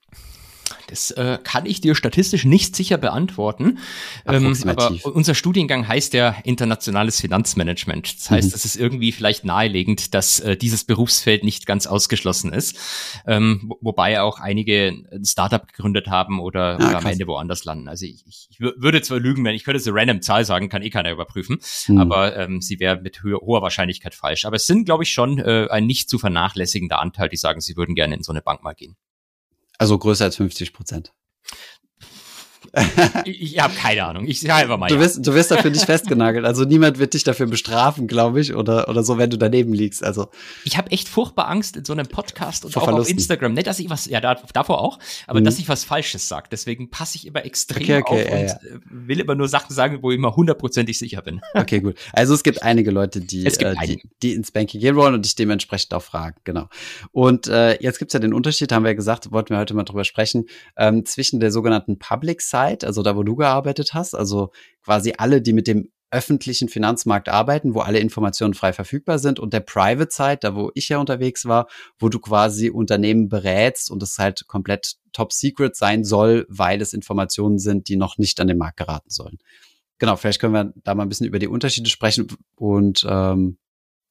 Das äh, kann ich dir statistisch nicht sicher beantworten. Ähm, aber unser Studiengang heißt ja internationales Finanzmanagement. Das heißt, mhm. es ist irgendwie vielleicht naheliegend, dass äh, dieses Berufsfeld nicht ganz ausgeschlossen ist. Ähm, wobei auch einige ein Startup gegründet haben oder, ah, oder am Ende woanders landen. Also ich, ich, ich würde zwar lügen, wenn ich könnte so random Zahl sagen, kann eh keiner überprüfen, mhm. aber ähm, sie wäre mit ho hoher Wahrscheinlichkeit falsch. Aber es sind, glaube ich, schon äh, ein nicht zu vernachlässigender Anteil, die sagen, sie würden gerne in so eine Bank mal gehen. Also größer als 50 Prozent ich ich habe keine Ahnung. Ich sage einfach mal. Du, ja. wirst, du wirst dafür nicht festgenagelt. Also niemand wird dich dafür bestrafen, glaube ich, oder, oder so, wenn du daneben liegst. Also ich habe echt furchtbar Angst in so einem Podcast und auch auf Instagram. Nicht, dass ich was, ja, da, davor auch, aber mhm. dass ich was Falsches sage. Deswegen passe ich immer extrem okay, okay, auf ja, und ja. Äh, will immer nur Sachen sagen, wo ich immer hundertprozentig sicher bin. Okay, gut. Also es gibt einige Leute, die, äh, die, die, ins Banking gehen wollen und dich dementsprechend auch fragen. Genau. Und äh, jetzt gibt's ja den Unterschied, haben wir ja gesagt, wollten wir heute mal drüber sprechen, ähm, zwischen der sogenannten Public Side, also da, wo du gearbeitet hast, also quasi alle, die mit dem öffentlichen Finanzmarkt arbeiten, wo alle Informationen frei verfügbar sind und der Private Side, da wo ich ja unterwegs war, wo du quasi Unternehmen berätst und es halt komplett top secret sein soll, weil es Informationen sind, die noch nicht an den Markt geraten sollen. Genau, vielleicht können wir da mal ein bisschen über die Unterschiede sprechen und ähm,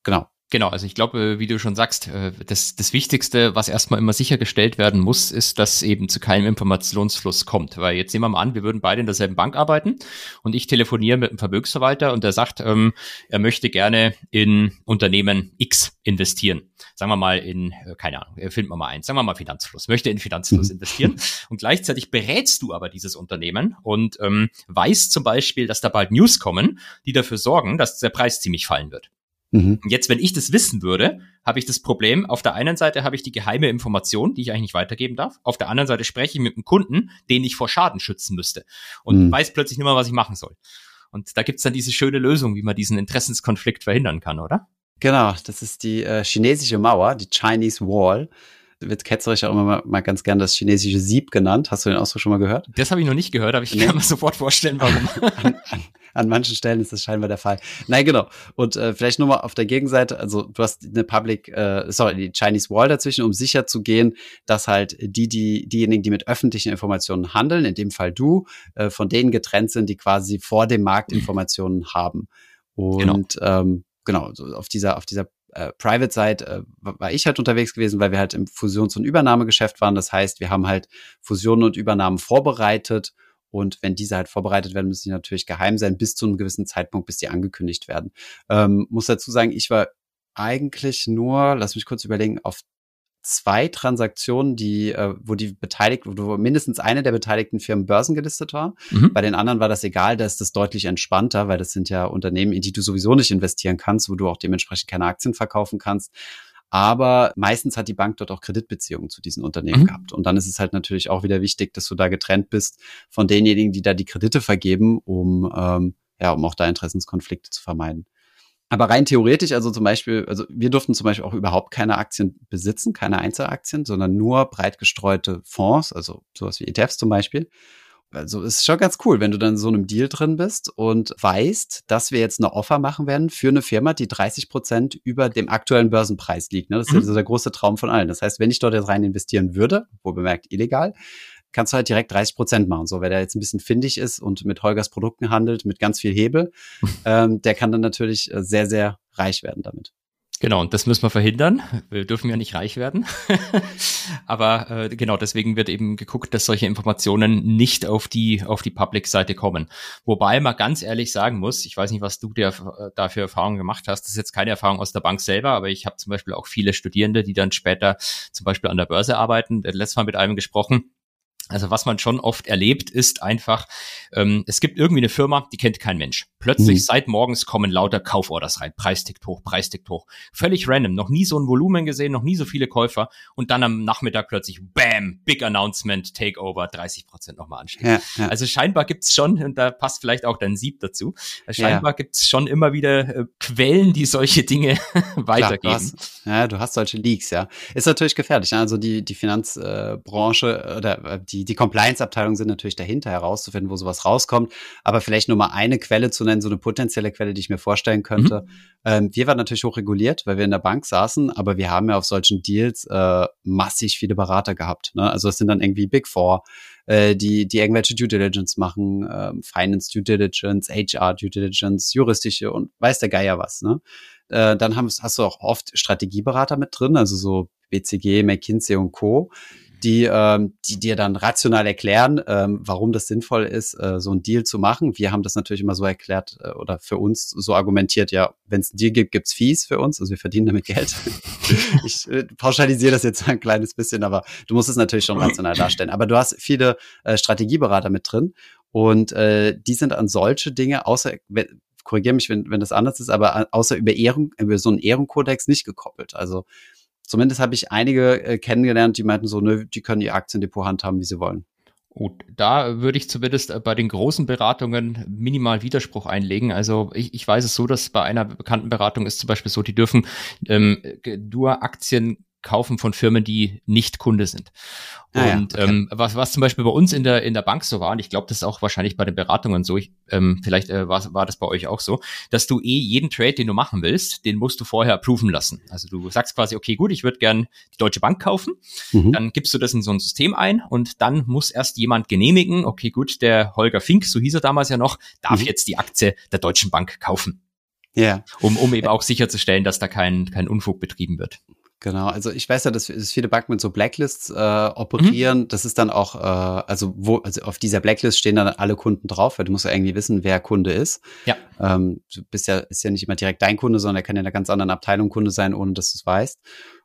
genau, Genau, also ich glaube, wie du schon sagst, äh, das, das Wichtigste, was erstmal immer sichergestellt werden muss, ist, dass eben zu keinem Informationsfluss kommt. Weil jetzt nehmen wir mal an, wir würden beide in derselben Bank arbeiten und ich telefoniere mit einem Vermögensverwalter und der sagt, ähm, er möchte gerne in Unternehmen X investieren. Sagen wir mal in, äh, keine Ahnung, finden wir mal eins, sagen wir mal Finanzfluss, möchte in Finanzfluss mhm. investieren. Und gleichzeitig berätst du aber dieses Unternehmen und ähm, weißt zum Beispiel, dass da bald News kommen, die dafür sorgen, dass der Preis ziemlich fallen wird. Mhm. Jetzt, wenn ich das wissen würde, habe ich das Problem, auf der einen Seite habe ich die geheime Information, die ich eigentlich nicht weitergeben darf. Auf der anderen Seite spreche ich mit einem Kunden, den ich vor Schaden schützen müsste. Und mhm. weiß plötzlich nicht mehr, was ich machen soll. Und da gibt's dann diese schöne Lösung, wie man diesen Interessenskonflikt verhindern kann, oder? Genau, das ist die äh, chinesische Mauer, die Chinese Wall wird ketzerisch auch immer mal, mal ganz gern das chinesische Sieb genannt. Hast du den Ausdruck schon mal gehört? Das habe ich noch nicht gehört, aber ich nee. kann mir sofort vorstellen, warum. an, an, an, manchen Stellen ist das scheinbar der Fall. Nein, genau. Und äh, vielleicht nur mal auf der Gegenseite, also du hast eine Public, äh, sorry, die Chinese Wall dazwischen, um sicher zu gehen, dass halt die, die, diejenigen, die mit öffentlichen Informationen handeln, in dem Fall du, äh, von denen getrennt sind, die quasi vor dem Markt Informationen haben. Genau. Und genau. ähm, genau, so auf dieser, auf dieser äh, Private Side äh, war ich halt unterwegs gewesen, weil wir halt im Fusions- und Übernahmegeschäft waren. Das heißt, wir haben halt Fusionen und Übernahmen vorbereitet und wenn diese halt vorbereitet werden, müssen die natürlich geheim sein bis zu einem gewissen Zeitpunkt, bis die angekündigt werden. Ähm, muss dazu sagen, ich war eigentlich nur, lass mich kurz überlegen, auf zwei Transaktionen, die, äh, wo die beteiligt, wo mindestens eine der beteiligten Firmen börsengelistet war. Mhm. Bei den anderen war das egal, da ist das deutlich entspannter, weil das sind ja Unternehmen, in die du sowieso nicht investieren kannst, wo du auch dementsprechend keine Aktien verkaufen kannst. Aber meistens hat die Bank dort auch Kreditbeziehungen zu diesen Unternehmen mhm. gehabt. Und dann ist es halt natürlich auch wieder wichtig, dass du da getrennt bist von denjenigen, die da die Kredite vergeben, um, ähm, ja, um auch da Interessenskonflikte zu vermeiden. Aber rein theoretisch, also zum Beispiel, also wir durften zum Beispiel auch überhaupt keine Aktien besitzen, keine Einzelaktien, sondern nur breit gestreute Fonds, also sowas wie ETFs zum Beispiel. Also ist schon ganz cool, wenn du dann in so einem Deal drin bist und weißt, dass wir jetzt eine Offer machen werden für eine Firma, die 30 Prozent über dem aktuellen Börsenpreis liegt. Ne? Das ist mhm. ja so der große Traum von allen. Das heißt, wenn ich dort jetzt rein investieren würde, wo bemerkt illegal, kannst du halt direkt 30 Prozent machen. So, wer da jetzt ein bisschen findig ist und mit Holgers Produkten handelt, mit ganz viel Hebel, ähm, der kann dann natürlich äh, sehr, sehr reich werden damit. Genau, und das müssen wir verhindern. Wir dürfen ja nicht reich werden. Aber äh, genau, deswegen wird eben geguckt, dass solche Informationen nicht auf die auf die Public-Seite kommen. Wobei man ganz ehrlich sagen muss, ich weiß nicht, was du dir äh, dafür Erfahrungen gemacht hast. Das ist jetzt keine Erfahrung aus der Bank selber, aber ich habe zum Beispiel auch viele Studierende, die dann später zum Beispiel an der Börse arbeiten. Letztes Mal mit einem gesprochen also was man schon oft erlebt, ist einfach, ähm, es gibt irgendwie eine Firma, die kennt kein Mensch. Plötzlich mhm. seit morgens kommen lauter Kauforders rein. Preis tickt hoch, Preis tickt hoch. Völlig random. Noch nie so ein Volumen gesehen, noch nie so viele Käufer. Und dann am Nachmittag plötzlich, bam, Big Announcement, Takeover, 30 Prozent nochmal anstehen. Ja, ja. Also scheinbar gibt's schon, und da passt vielleicht auch dein Sieb dazu, scheinbar ja. gibt's schon immer wieder äh, Quellen, die solche Dinge weitergeben. Klar, du hast, ja, du hast solche Leaks, ja. Ist natürlich gefährlich. Ne? Also die, die Finanzbranche äh, oder äh, die die, die Compliance-Abteilungen sind natürlich dahinter herauszufinden, wo sowas rauskommt. Aber vielleicht nur mal eine Quelle zu nennen, so eine potenzielle Quelle, die ich mir vorstellen könnte. Mhm. Ähm, wir waren natürlich hochreguliert, weil wir in der Bank saßen, aber wir haben ja auf solchen Deals äh, massig viele Berater gehabt. Ne? Also es sind dann irgendwie Big Four, äh, die, die irgendwelche Due Diligence machen, ähm, Finance Due Diligence, HR Due Diligence, juristische und weiß der Geier was, ne? Äh, dann hast, hast du auch oft Strategieberater mit drin, also so BCG, McKinsey und Co die, ähm, die dir dann rational erklären, ähm, warum das sinnvoll ist, äh, so einen Deal zu machen. Wir haben das natürlich immer so erklärt äh, oder für uns so argumentiert, ja, wenn es einen Deal gibt, gibt's Fees für uns, also wir verdienen damit Geld. ich äh, pauschalisiere das jetzt ein kleines bisschen, aber du musst es natürlich schon rational darstellen. Aber du hast viele äh, Strategieberater mit drin und äh, die sind an solche Dinge, außer korrigiere mich, wenn, wenn das anders ist, aber außer über Ehren, über so einen Ehrenkodex nicht gekoppelt. Also zumindest habe ich einige äh, kennengelernt, die meinten so, nö, die können ihr Aktiendepot handhaben, wie sie wollen. Gut, da würde ich zumindest äh, bei den großen Beratungen minimal Widerspruch einlegen. Also ich, ich weiß es so, dass bei einer bekannten Beratung ist zum Beispiel so, die dürfen ähm, nur Aktien kaufen von Firmen, die nicht Kunde sind. Ah, und ja, okay. ähm, was, was zum Beispiel bei uns in der, in der Bank so war, und ich glaube, das ist auch wahrscheinlich bei den Beratungen so, ich, ähm, vielleicht äh, war, war das bei euch auch so, dass du eh jeden Trade, den du machen willst, den musst du vorher approven lassen. Also du sagst quasi, okay, gut, ich würde gern die Deutsche Bank kaufen, mhm. dann gibst du das in so ein System ein und dann muss erst jemand genehmigen, okay, gut, der Holger Fink, so hieß er damals ja noch, darf mhm. jetzt die Aktie der Deutschen Bank kaufen. Ja. Um, um eben auch sicherzustellen, dass da kein, kein Unfug betrieben wird. Genau, also ich weiß ja, dass, viele Banken mit so Blacklists äh, operieren. Mhm. Das ist dann auch, äh, also wo, also auf dieser Blacklist stehen dann alle Kunden drauf, weil du musst ja irgendwie wissen, wer Kunde ist. Ja. Ähm, du bist ja, ist ja nicht immer direkt dein Kunde, sondern er kann ja in einer ganz anderen Abteilung Kunde sein, ohne dass du es weißt.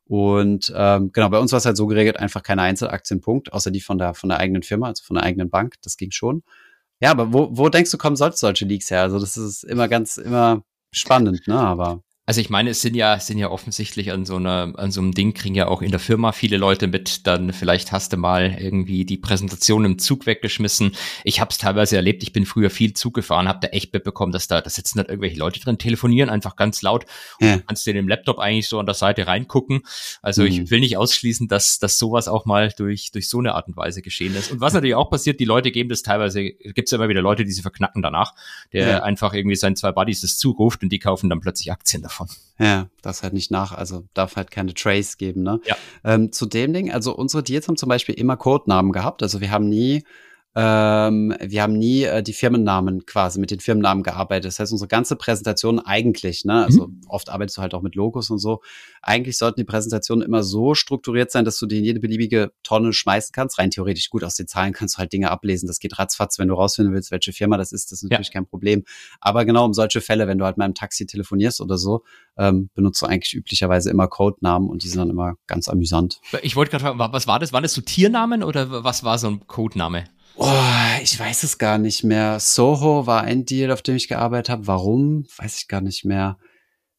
Und ähm, genau, bei uns war es halt so geregelt, einfach keine Einzelaktienpunkt, außer die von der von der eigenen Firma, also von der eigenen Bank. Das ging schon. Ja, aber wo, wo denkst du, kommen solche Leaks her? Also das ist immer ganz, immer spannend, ne? Aber also ich meine, es sind ja, sind ja offensichtlich an so einer, an so einem Ding kriegen ja auch in der Firma viele Leute mit. Dann vielleicht hast du mal irgendwie die Präsentation im Zug weggeschmissen. Ich habe es teilweise erlebt. Ich bin früher viel Zug gefahren, habe da echt mitbekommen, dass da, da sitzen halt irgendwelche Leute drin, telefonieren einfach ganz laut. Und ja. du kannst dir den Laptop eigentlich so an der Seite reingucken. Also mhm. ich will nicht ausschließen, dass, dass sowas auch mal durch, durch so eine Art und Weise geschehen ist. Und was natürlich auch passiert, die Leute geben das teilweise, gibt es immer wieder Leute, die sie verknacken danach, der ja. einfach irgendwie seinen zwei Buddies das zuruft und die kaufen dann plötzlich Aktien davon davon. Ja, das halt nicht nach, also darf halt keine Trace geben, ne? Ja. Ähm, zu dem Ding, also unsere Deals haben zum Beispiel immer Codenamen gehabt, also wir haben nie ähm, wir haben nie äh, die Firmennamen quasi mit den Firmennamen gearbeitet. Das heißt, unsere ganze Präsentation eigentlich, ne, also mhm. oft arbeitest du halt auch mit Logos und so. Eigentlich sollten die Präsentationen immer so strukturiert sein, dass du die in jede beliebige Tonne schmeißen kannst. Rein theoretisch gut aus den Zahlen kannst du halt Dinge ablesen. Das geht ratzfatz, wenn du rausfinden willst, welche Firma das ist. Das ist natürlich ja. kein Problem. Aber genau um solche Fälle, wenn du halt mal im Taxi telefonierst oder so, ähm, benutzt du eigentlich üblicherweise immer Codenamen und die sind dann immer ganz amüsant. Ich wollte gerade fragen, was war das? Waren das so Tiernamen oder was war so ein Codename? Oh, ich weiß es gar nicht mehr. Soho war ein Deal, auf dem ich gearbeitet habe. Warum? Weiß ich gar nicht mehr.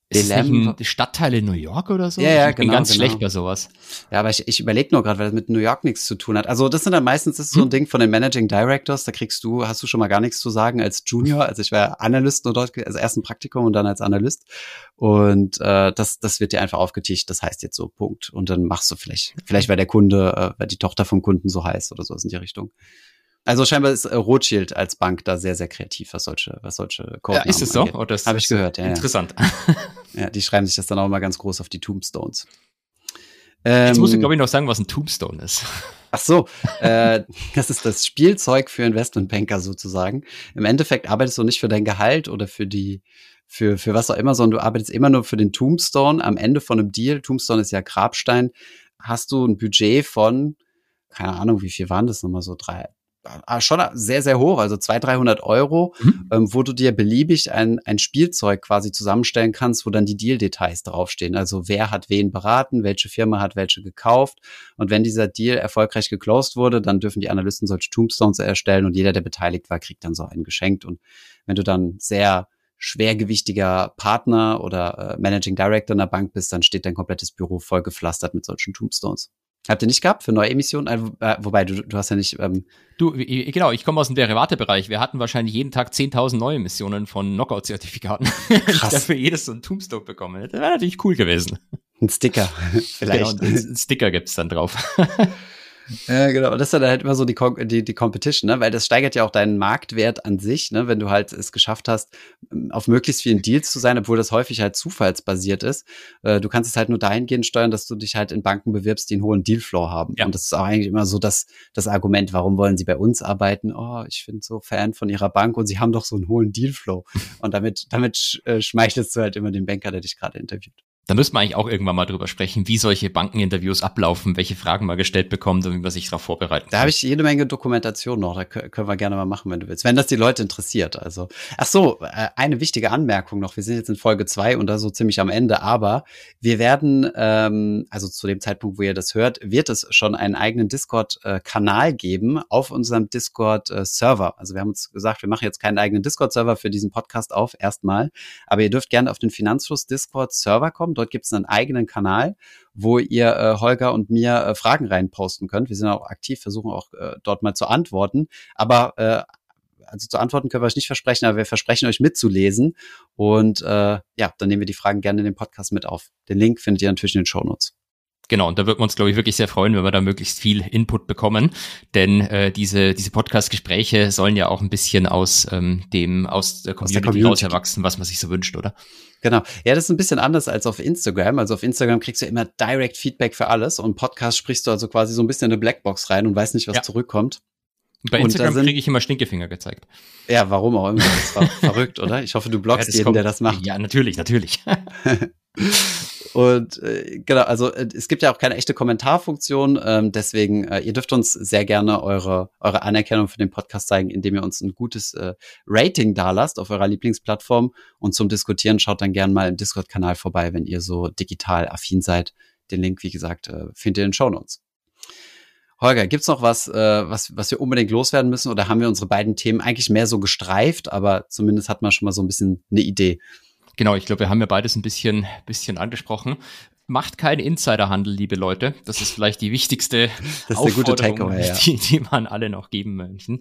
Ein Stadtteil in New York oder so? Ja, ja, ich bin genau, ganz genau. schlecht bei sowas. Ja, aber ich, ich überlege nur gerade, weil das mit New York nichts zu tun hat. Also das sind dann meistens das ist so ein hm. Ding von den Managing Directors. Da kriegst du, hast du schon mal gar nichts zu sagen als Junior. Also ich war Analyst nur dort, also erst ein Praktikum und dann als Analyst. Und äh, das, das wird dir einfach aufgetischt. Das heißt jetzt so Punkt. Und dann machst du vielleicht, vielleicht weil der Kunde, äh, weil die Tochter vom Kunden so heißt oder so in die Richtung. Also scheinbar ist Rothschild als Bank da sehr, sehr kreativ, was solche, was solche Codenamen Ja, ist es so? Oh, das Habe ich gehört, ja. Interessant. Ja. ja, die schreiben sich das dann auch mal ganz groß auf die Tombstones. Ähm, Jetzt muss ich, glaube ich, noch sagen, was ein Tombstone ist. Ach so, äh, das ist das Spielzeug für Investmentbanker sozusagen. Im Endeffekt arbeitest du nicht für dein Gehalt oder für die, für, für was auch immer, sondern du arbeitest immer nur für den Tombstone. Am Ende von einem Deal, Tombstone ist ja Grabstein, hast du ein Budget von, keine Ahnung, wie viel waren das nochmal so, drei, schon sehr, sehr hoch, also 200, 300 Euro, mhm. ähm, wo du dir beliebig ein, ein Spielzeug quasi zusammenstellen kannst, wo dann die Deal-Details draufstehen. Also wer hat wen beraten, welche Firma hat welche gekauft. Und wenn dieser Deal erfolgreich geclosed wurde, dann dürfen die Analysten solche Tombstones erstellen und jeder, der beteiligt war, kriegt dann so einen geschenkt. Und wenn du dann sehr schwergewichtiger Partner oder äh, Managing Director in der Bank bist, dann steht dein komplettes Büro voll gepflastert mit solchen Tombstones. Habt ihr nicht gehabt für neue Emissionen? Also, äh, wobei, du, du hast ja nicht. Ähm du, genau, ich komme aus dem Derivatebereich. Wir hatten wahrscheinlich jeden Tag 10.000 neue Emissionen von Knockout-Zertifikaten. ich dafür jedes so ein Tombstone bekommen. Das wäre natürlich cool gewesen. Ein Sticker, vielleicht. Genau, ein Sticker gibt's dann drauf. Ja, genau. Und das ist dann halt immer so die, die, die Competition, ne? weil das steigert ja auch deinen Marktwert an sich, ne? wenn du halt es geschafft hast, auf möglichst vielen Deals zu sein, obwohl das häufig halt zufallsbasiert ist. Äh, du kannst es halt nur dahingehend steuern, dass du dich halt in Banken bewirbst, die einen hohen Dealflow haben. Ja. Und das ist auch eigentlich immer so das, das Argument, warum wollen sie bei uns arbeiten? Oh, ich bin so Fan von ihrer Bank und sie haben doch so einen hohen Dealflow. Und damit, damit äh, schmeichelst du halt immer den Banker, der dich gerade interviewt. Da müsste man eigentlich auch irgendwann mal drüber sprechen, wie solche Bankeninterviews ablaufen, welche Fragen man gestellt bekommt und wie man sich darauf vorbereitet. Da habe ich jede Menge Dokumentation noch, da können wir gerne mal machen, wenn du willst, wenn das die Leute interessiert. Also, ach so, äh, eine wichtige Anmerkung noch. Wir sind jetzt in Folge zwei und da so ziemlich am Ende, aber wir werden, ähm, also zu dem Zeitpunkt, wo ihr das hört, wird es schon einen eigenen Discord-Kanal geben auf unserem Discord-Server. Also wir haben uns gesagt, wir machen jetzt keinen eigenen Discord-Server für diesen Podcast auf, erstmal, aber ihr dürft gerne auf den Finanzfluss Discord-Server kommen Dort gibt es einen eigenen Kanal, wo ihr äh, Holger und mir äh, Fragen reinposten könnt. Wir sind auch aktiv, versuchen auch äh, dort mal zu antworten. Aber äh, also zu antworten können wir euch nicht versprechen, aber wir versprechen euch mitzulesen. Und äh, ja, dann nehmen wir die Fragen gerne in den Podcast mit auf. Den Link findet ihr natürlich in den Show Notes. Genau, und da würden wir uns, glaube ich, wirklich sehr freuen, wenn wir da möglichst viel Input bekommen. Denn äh, diese, diese Podcast-Gespräche sollen ja auch ein bisschen aus ähm, dem, aus der Community, aus der Community. erwachsen, was man sich so wünscht, oder? Genau. Ja, das ist ein bisschen anders als auf Instagram. Also auf Instagram kriegst du immer direct Feedback für alles und Podcast sprichst du also quasi so ein bisschen in eine Blackbox rein und weißt nicht, was ja. zurückkommt. Bei Instagram kriege ich immer Stinkefinger gezeigt. Ja, warum auch immer. Das war verrückt, oder? Ich hoffe, du blockst ja, jeden, kommt, der das macht. Ja, natürlich, natürlich. Und äh, genau, also äh, es gibt ja auch keine echte Kommentarfunktion, ähm, deswegen äh, ihr dürft uns sehr gerne eure eure Anerkennung für den Podcast zeigen, indem ihr uns ein gutes äh, Rating dalasst auf eurer Lieblingsplattform und zum Diskutieren schaut dann gerne mal im Discord-Kanal vorbei, wenn ihr so digital affin seid. Den Link, wie gesagt, äh, findet ihr in den Show Notes. Holger, gibt's noch was, äh, was, was wir unbedingt loswerden müssen oder haben wir unsere beiden Themen eigentlich mehr so gestreift, aber zumindest hat man schon mal so ein bisschen eine Idee. Genau, ich glaube, wir haben ja beides ein bisschen, bisschen angesprochen. Macht keinen Insiderhandel, liebe Leute. Das ist vielleicht die wichtigste das ist Aufforderung, ja. die, die man alle noch geben möchten.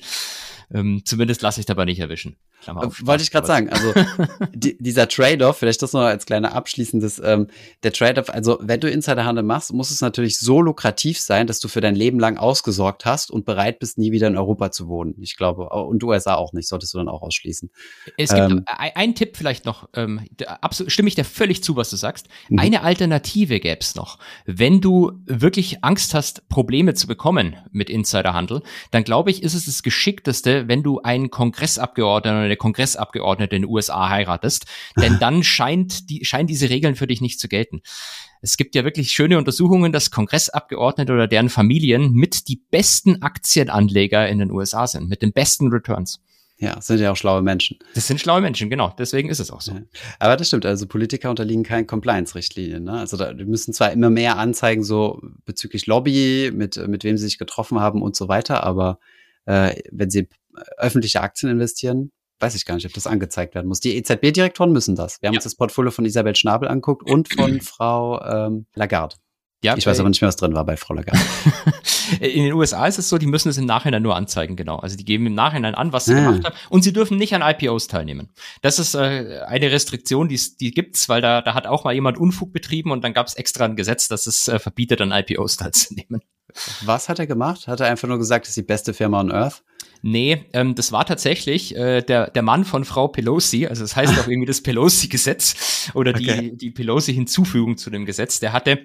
Ähm, zumindest lasse ich dabei nicht erwischen. Auf, Wollte ich gerade sagen, also die, dieser Trade-off, vielleicht das noch als kleiner abschließendes, ähm, der Trade-off, also wenn du Insiderhandel machst, muss es natürlich so lukrativ sein, dass du für dein Leben lang ausgesorgt hast und bereit bist, nie wieder in Europa zu wohnen. Ich glaube, und USA auch nicht, solltest du dann auch ausschließen. Es gibt ähm, ein Tipp vielleicht noch, ähm, stimme ich dir völlig zu, was du sagst. Mhm. Eine Alternative gäbe es noch. Wenn du wirklich Angst hast, Probleme zu bekommen mit Insiderhandel, dann glaube ich, ist es das Geschickteste, wenn du einen Kongressabgeordneten oder eine Kongressabgeordnete in den USA heiratest, denn dann scheint die, scheinen diese Regeln für dich nicht zu gelten. Es gibt ja wirklich schöne Untersuchungen, dass Kongressabgeordnete oder deren Familien mit die besten Aktienanleger in den USA sind, mit den besten Returns. Ja, sind ja auch schlaue Menschen. Das sind schlaue Menschen, genau. Deswegen ist es auch so. Ja. Aber das stimmt. Also Politiker unterliegen keinen Compliance-Richtlinien. Ne? Also da, die müssen zwar immer mehr anzeigen, so bezüglich Lobby, mit, mit wem sie sich getroffen haben und so weiter. Aber äh, wenn sie öffentliche Aktien investieren, weiß ich gar nicht, ob das angezeigt werden muss. Die EZB-Direktoren müssen das. Wir haben ja. uns das Portfolio von Isabel Schnabel anguckt und von Frau ähm, Lagarde. Ja, ich weiß aber nicht mehr, was drin war bei Frau Lagarde. In den USA ist es so, die müssen es im Nachhinein nur anzeigen, genau. Also die geben im Nachhinein an, was sie ah. gemacht haben. Und sie dürfen nicht an IPOs teilnehmen. Das ist äh, eine Restriktion, die, die gibt's, weil da, da hat auch mal jemand Unfug betrieben und dann gab es extra ein Gesetz, das es äh, verbietet, an IPOs teilzunehmen. Was hat er gemacht? Hat er einfach nur gesagt, das ist die beste Firma on Earth? Nee, ähm, das war tatsächlich äh, der, der Mann von Frau Pelosi, also das heißt auch irgendwie das Pelosi-Gesetz oder okay. die, die Pelosi-Hinzufügung zu dem Gesetz. Der hatte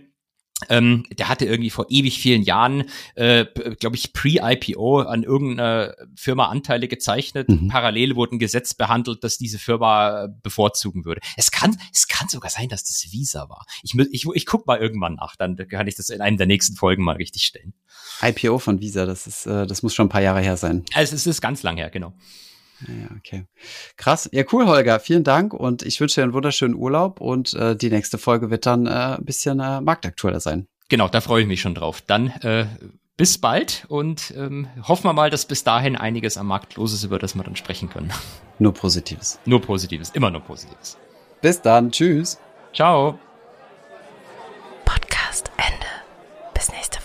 ähm, der hatte irgendwie vor ewig vielen Jahren, äh, glaube ich, pre-IPO an irgendeiner Firma Anteile gezeichnet. Mhm. Parallel wurde ein Gesetz behandelt, das diese Firma bevorzugen würde. Es kann, es kann sogar sein, dass das Visa war. Ich, ich, ich guck mal irgendwann nach, dann kann ich das in einem der nächsten Folgen mal richtig stellen. IPO von Visa, das ist, äh, das muss schon ein paar Jahre her sein. Also es ist ganz lang her, genau. Ja, okay. Krass. Ja, cool, Holger. Vielen Dank und ich wünsche dir einen wunderschönen Urlaub und äh, die nächste Folge wird dann äh, ein bisschen äh, marktaktueller sein. Genau, da freue ich mich schon drauf. Dann äh, bis bald und ähm, hoffen wir mal, dass bis dahin einiges am Markt los ist, über das wir dann sprechen können. Nur Positives. Nur Positives, immer nur Positives. Bis dann. Tschüss. Ciao. Podcast Ende. Bis nächste Woche.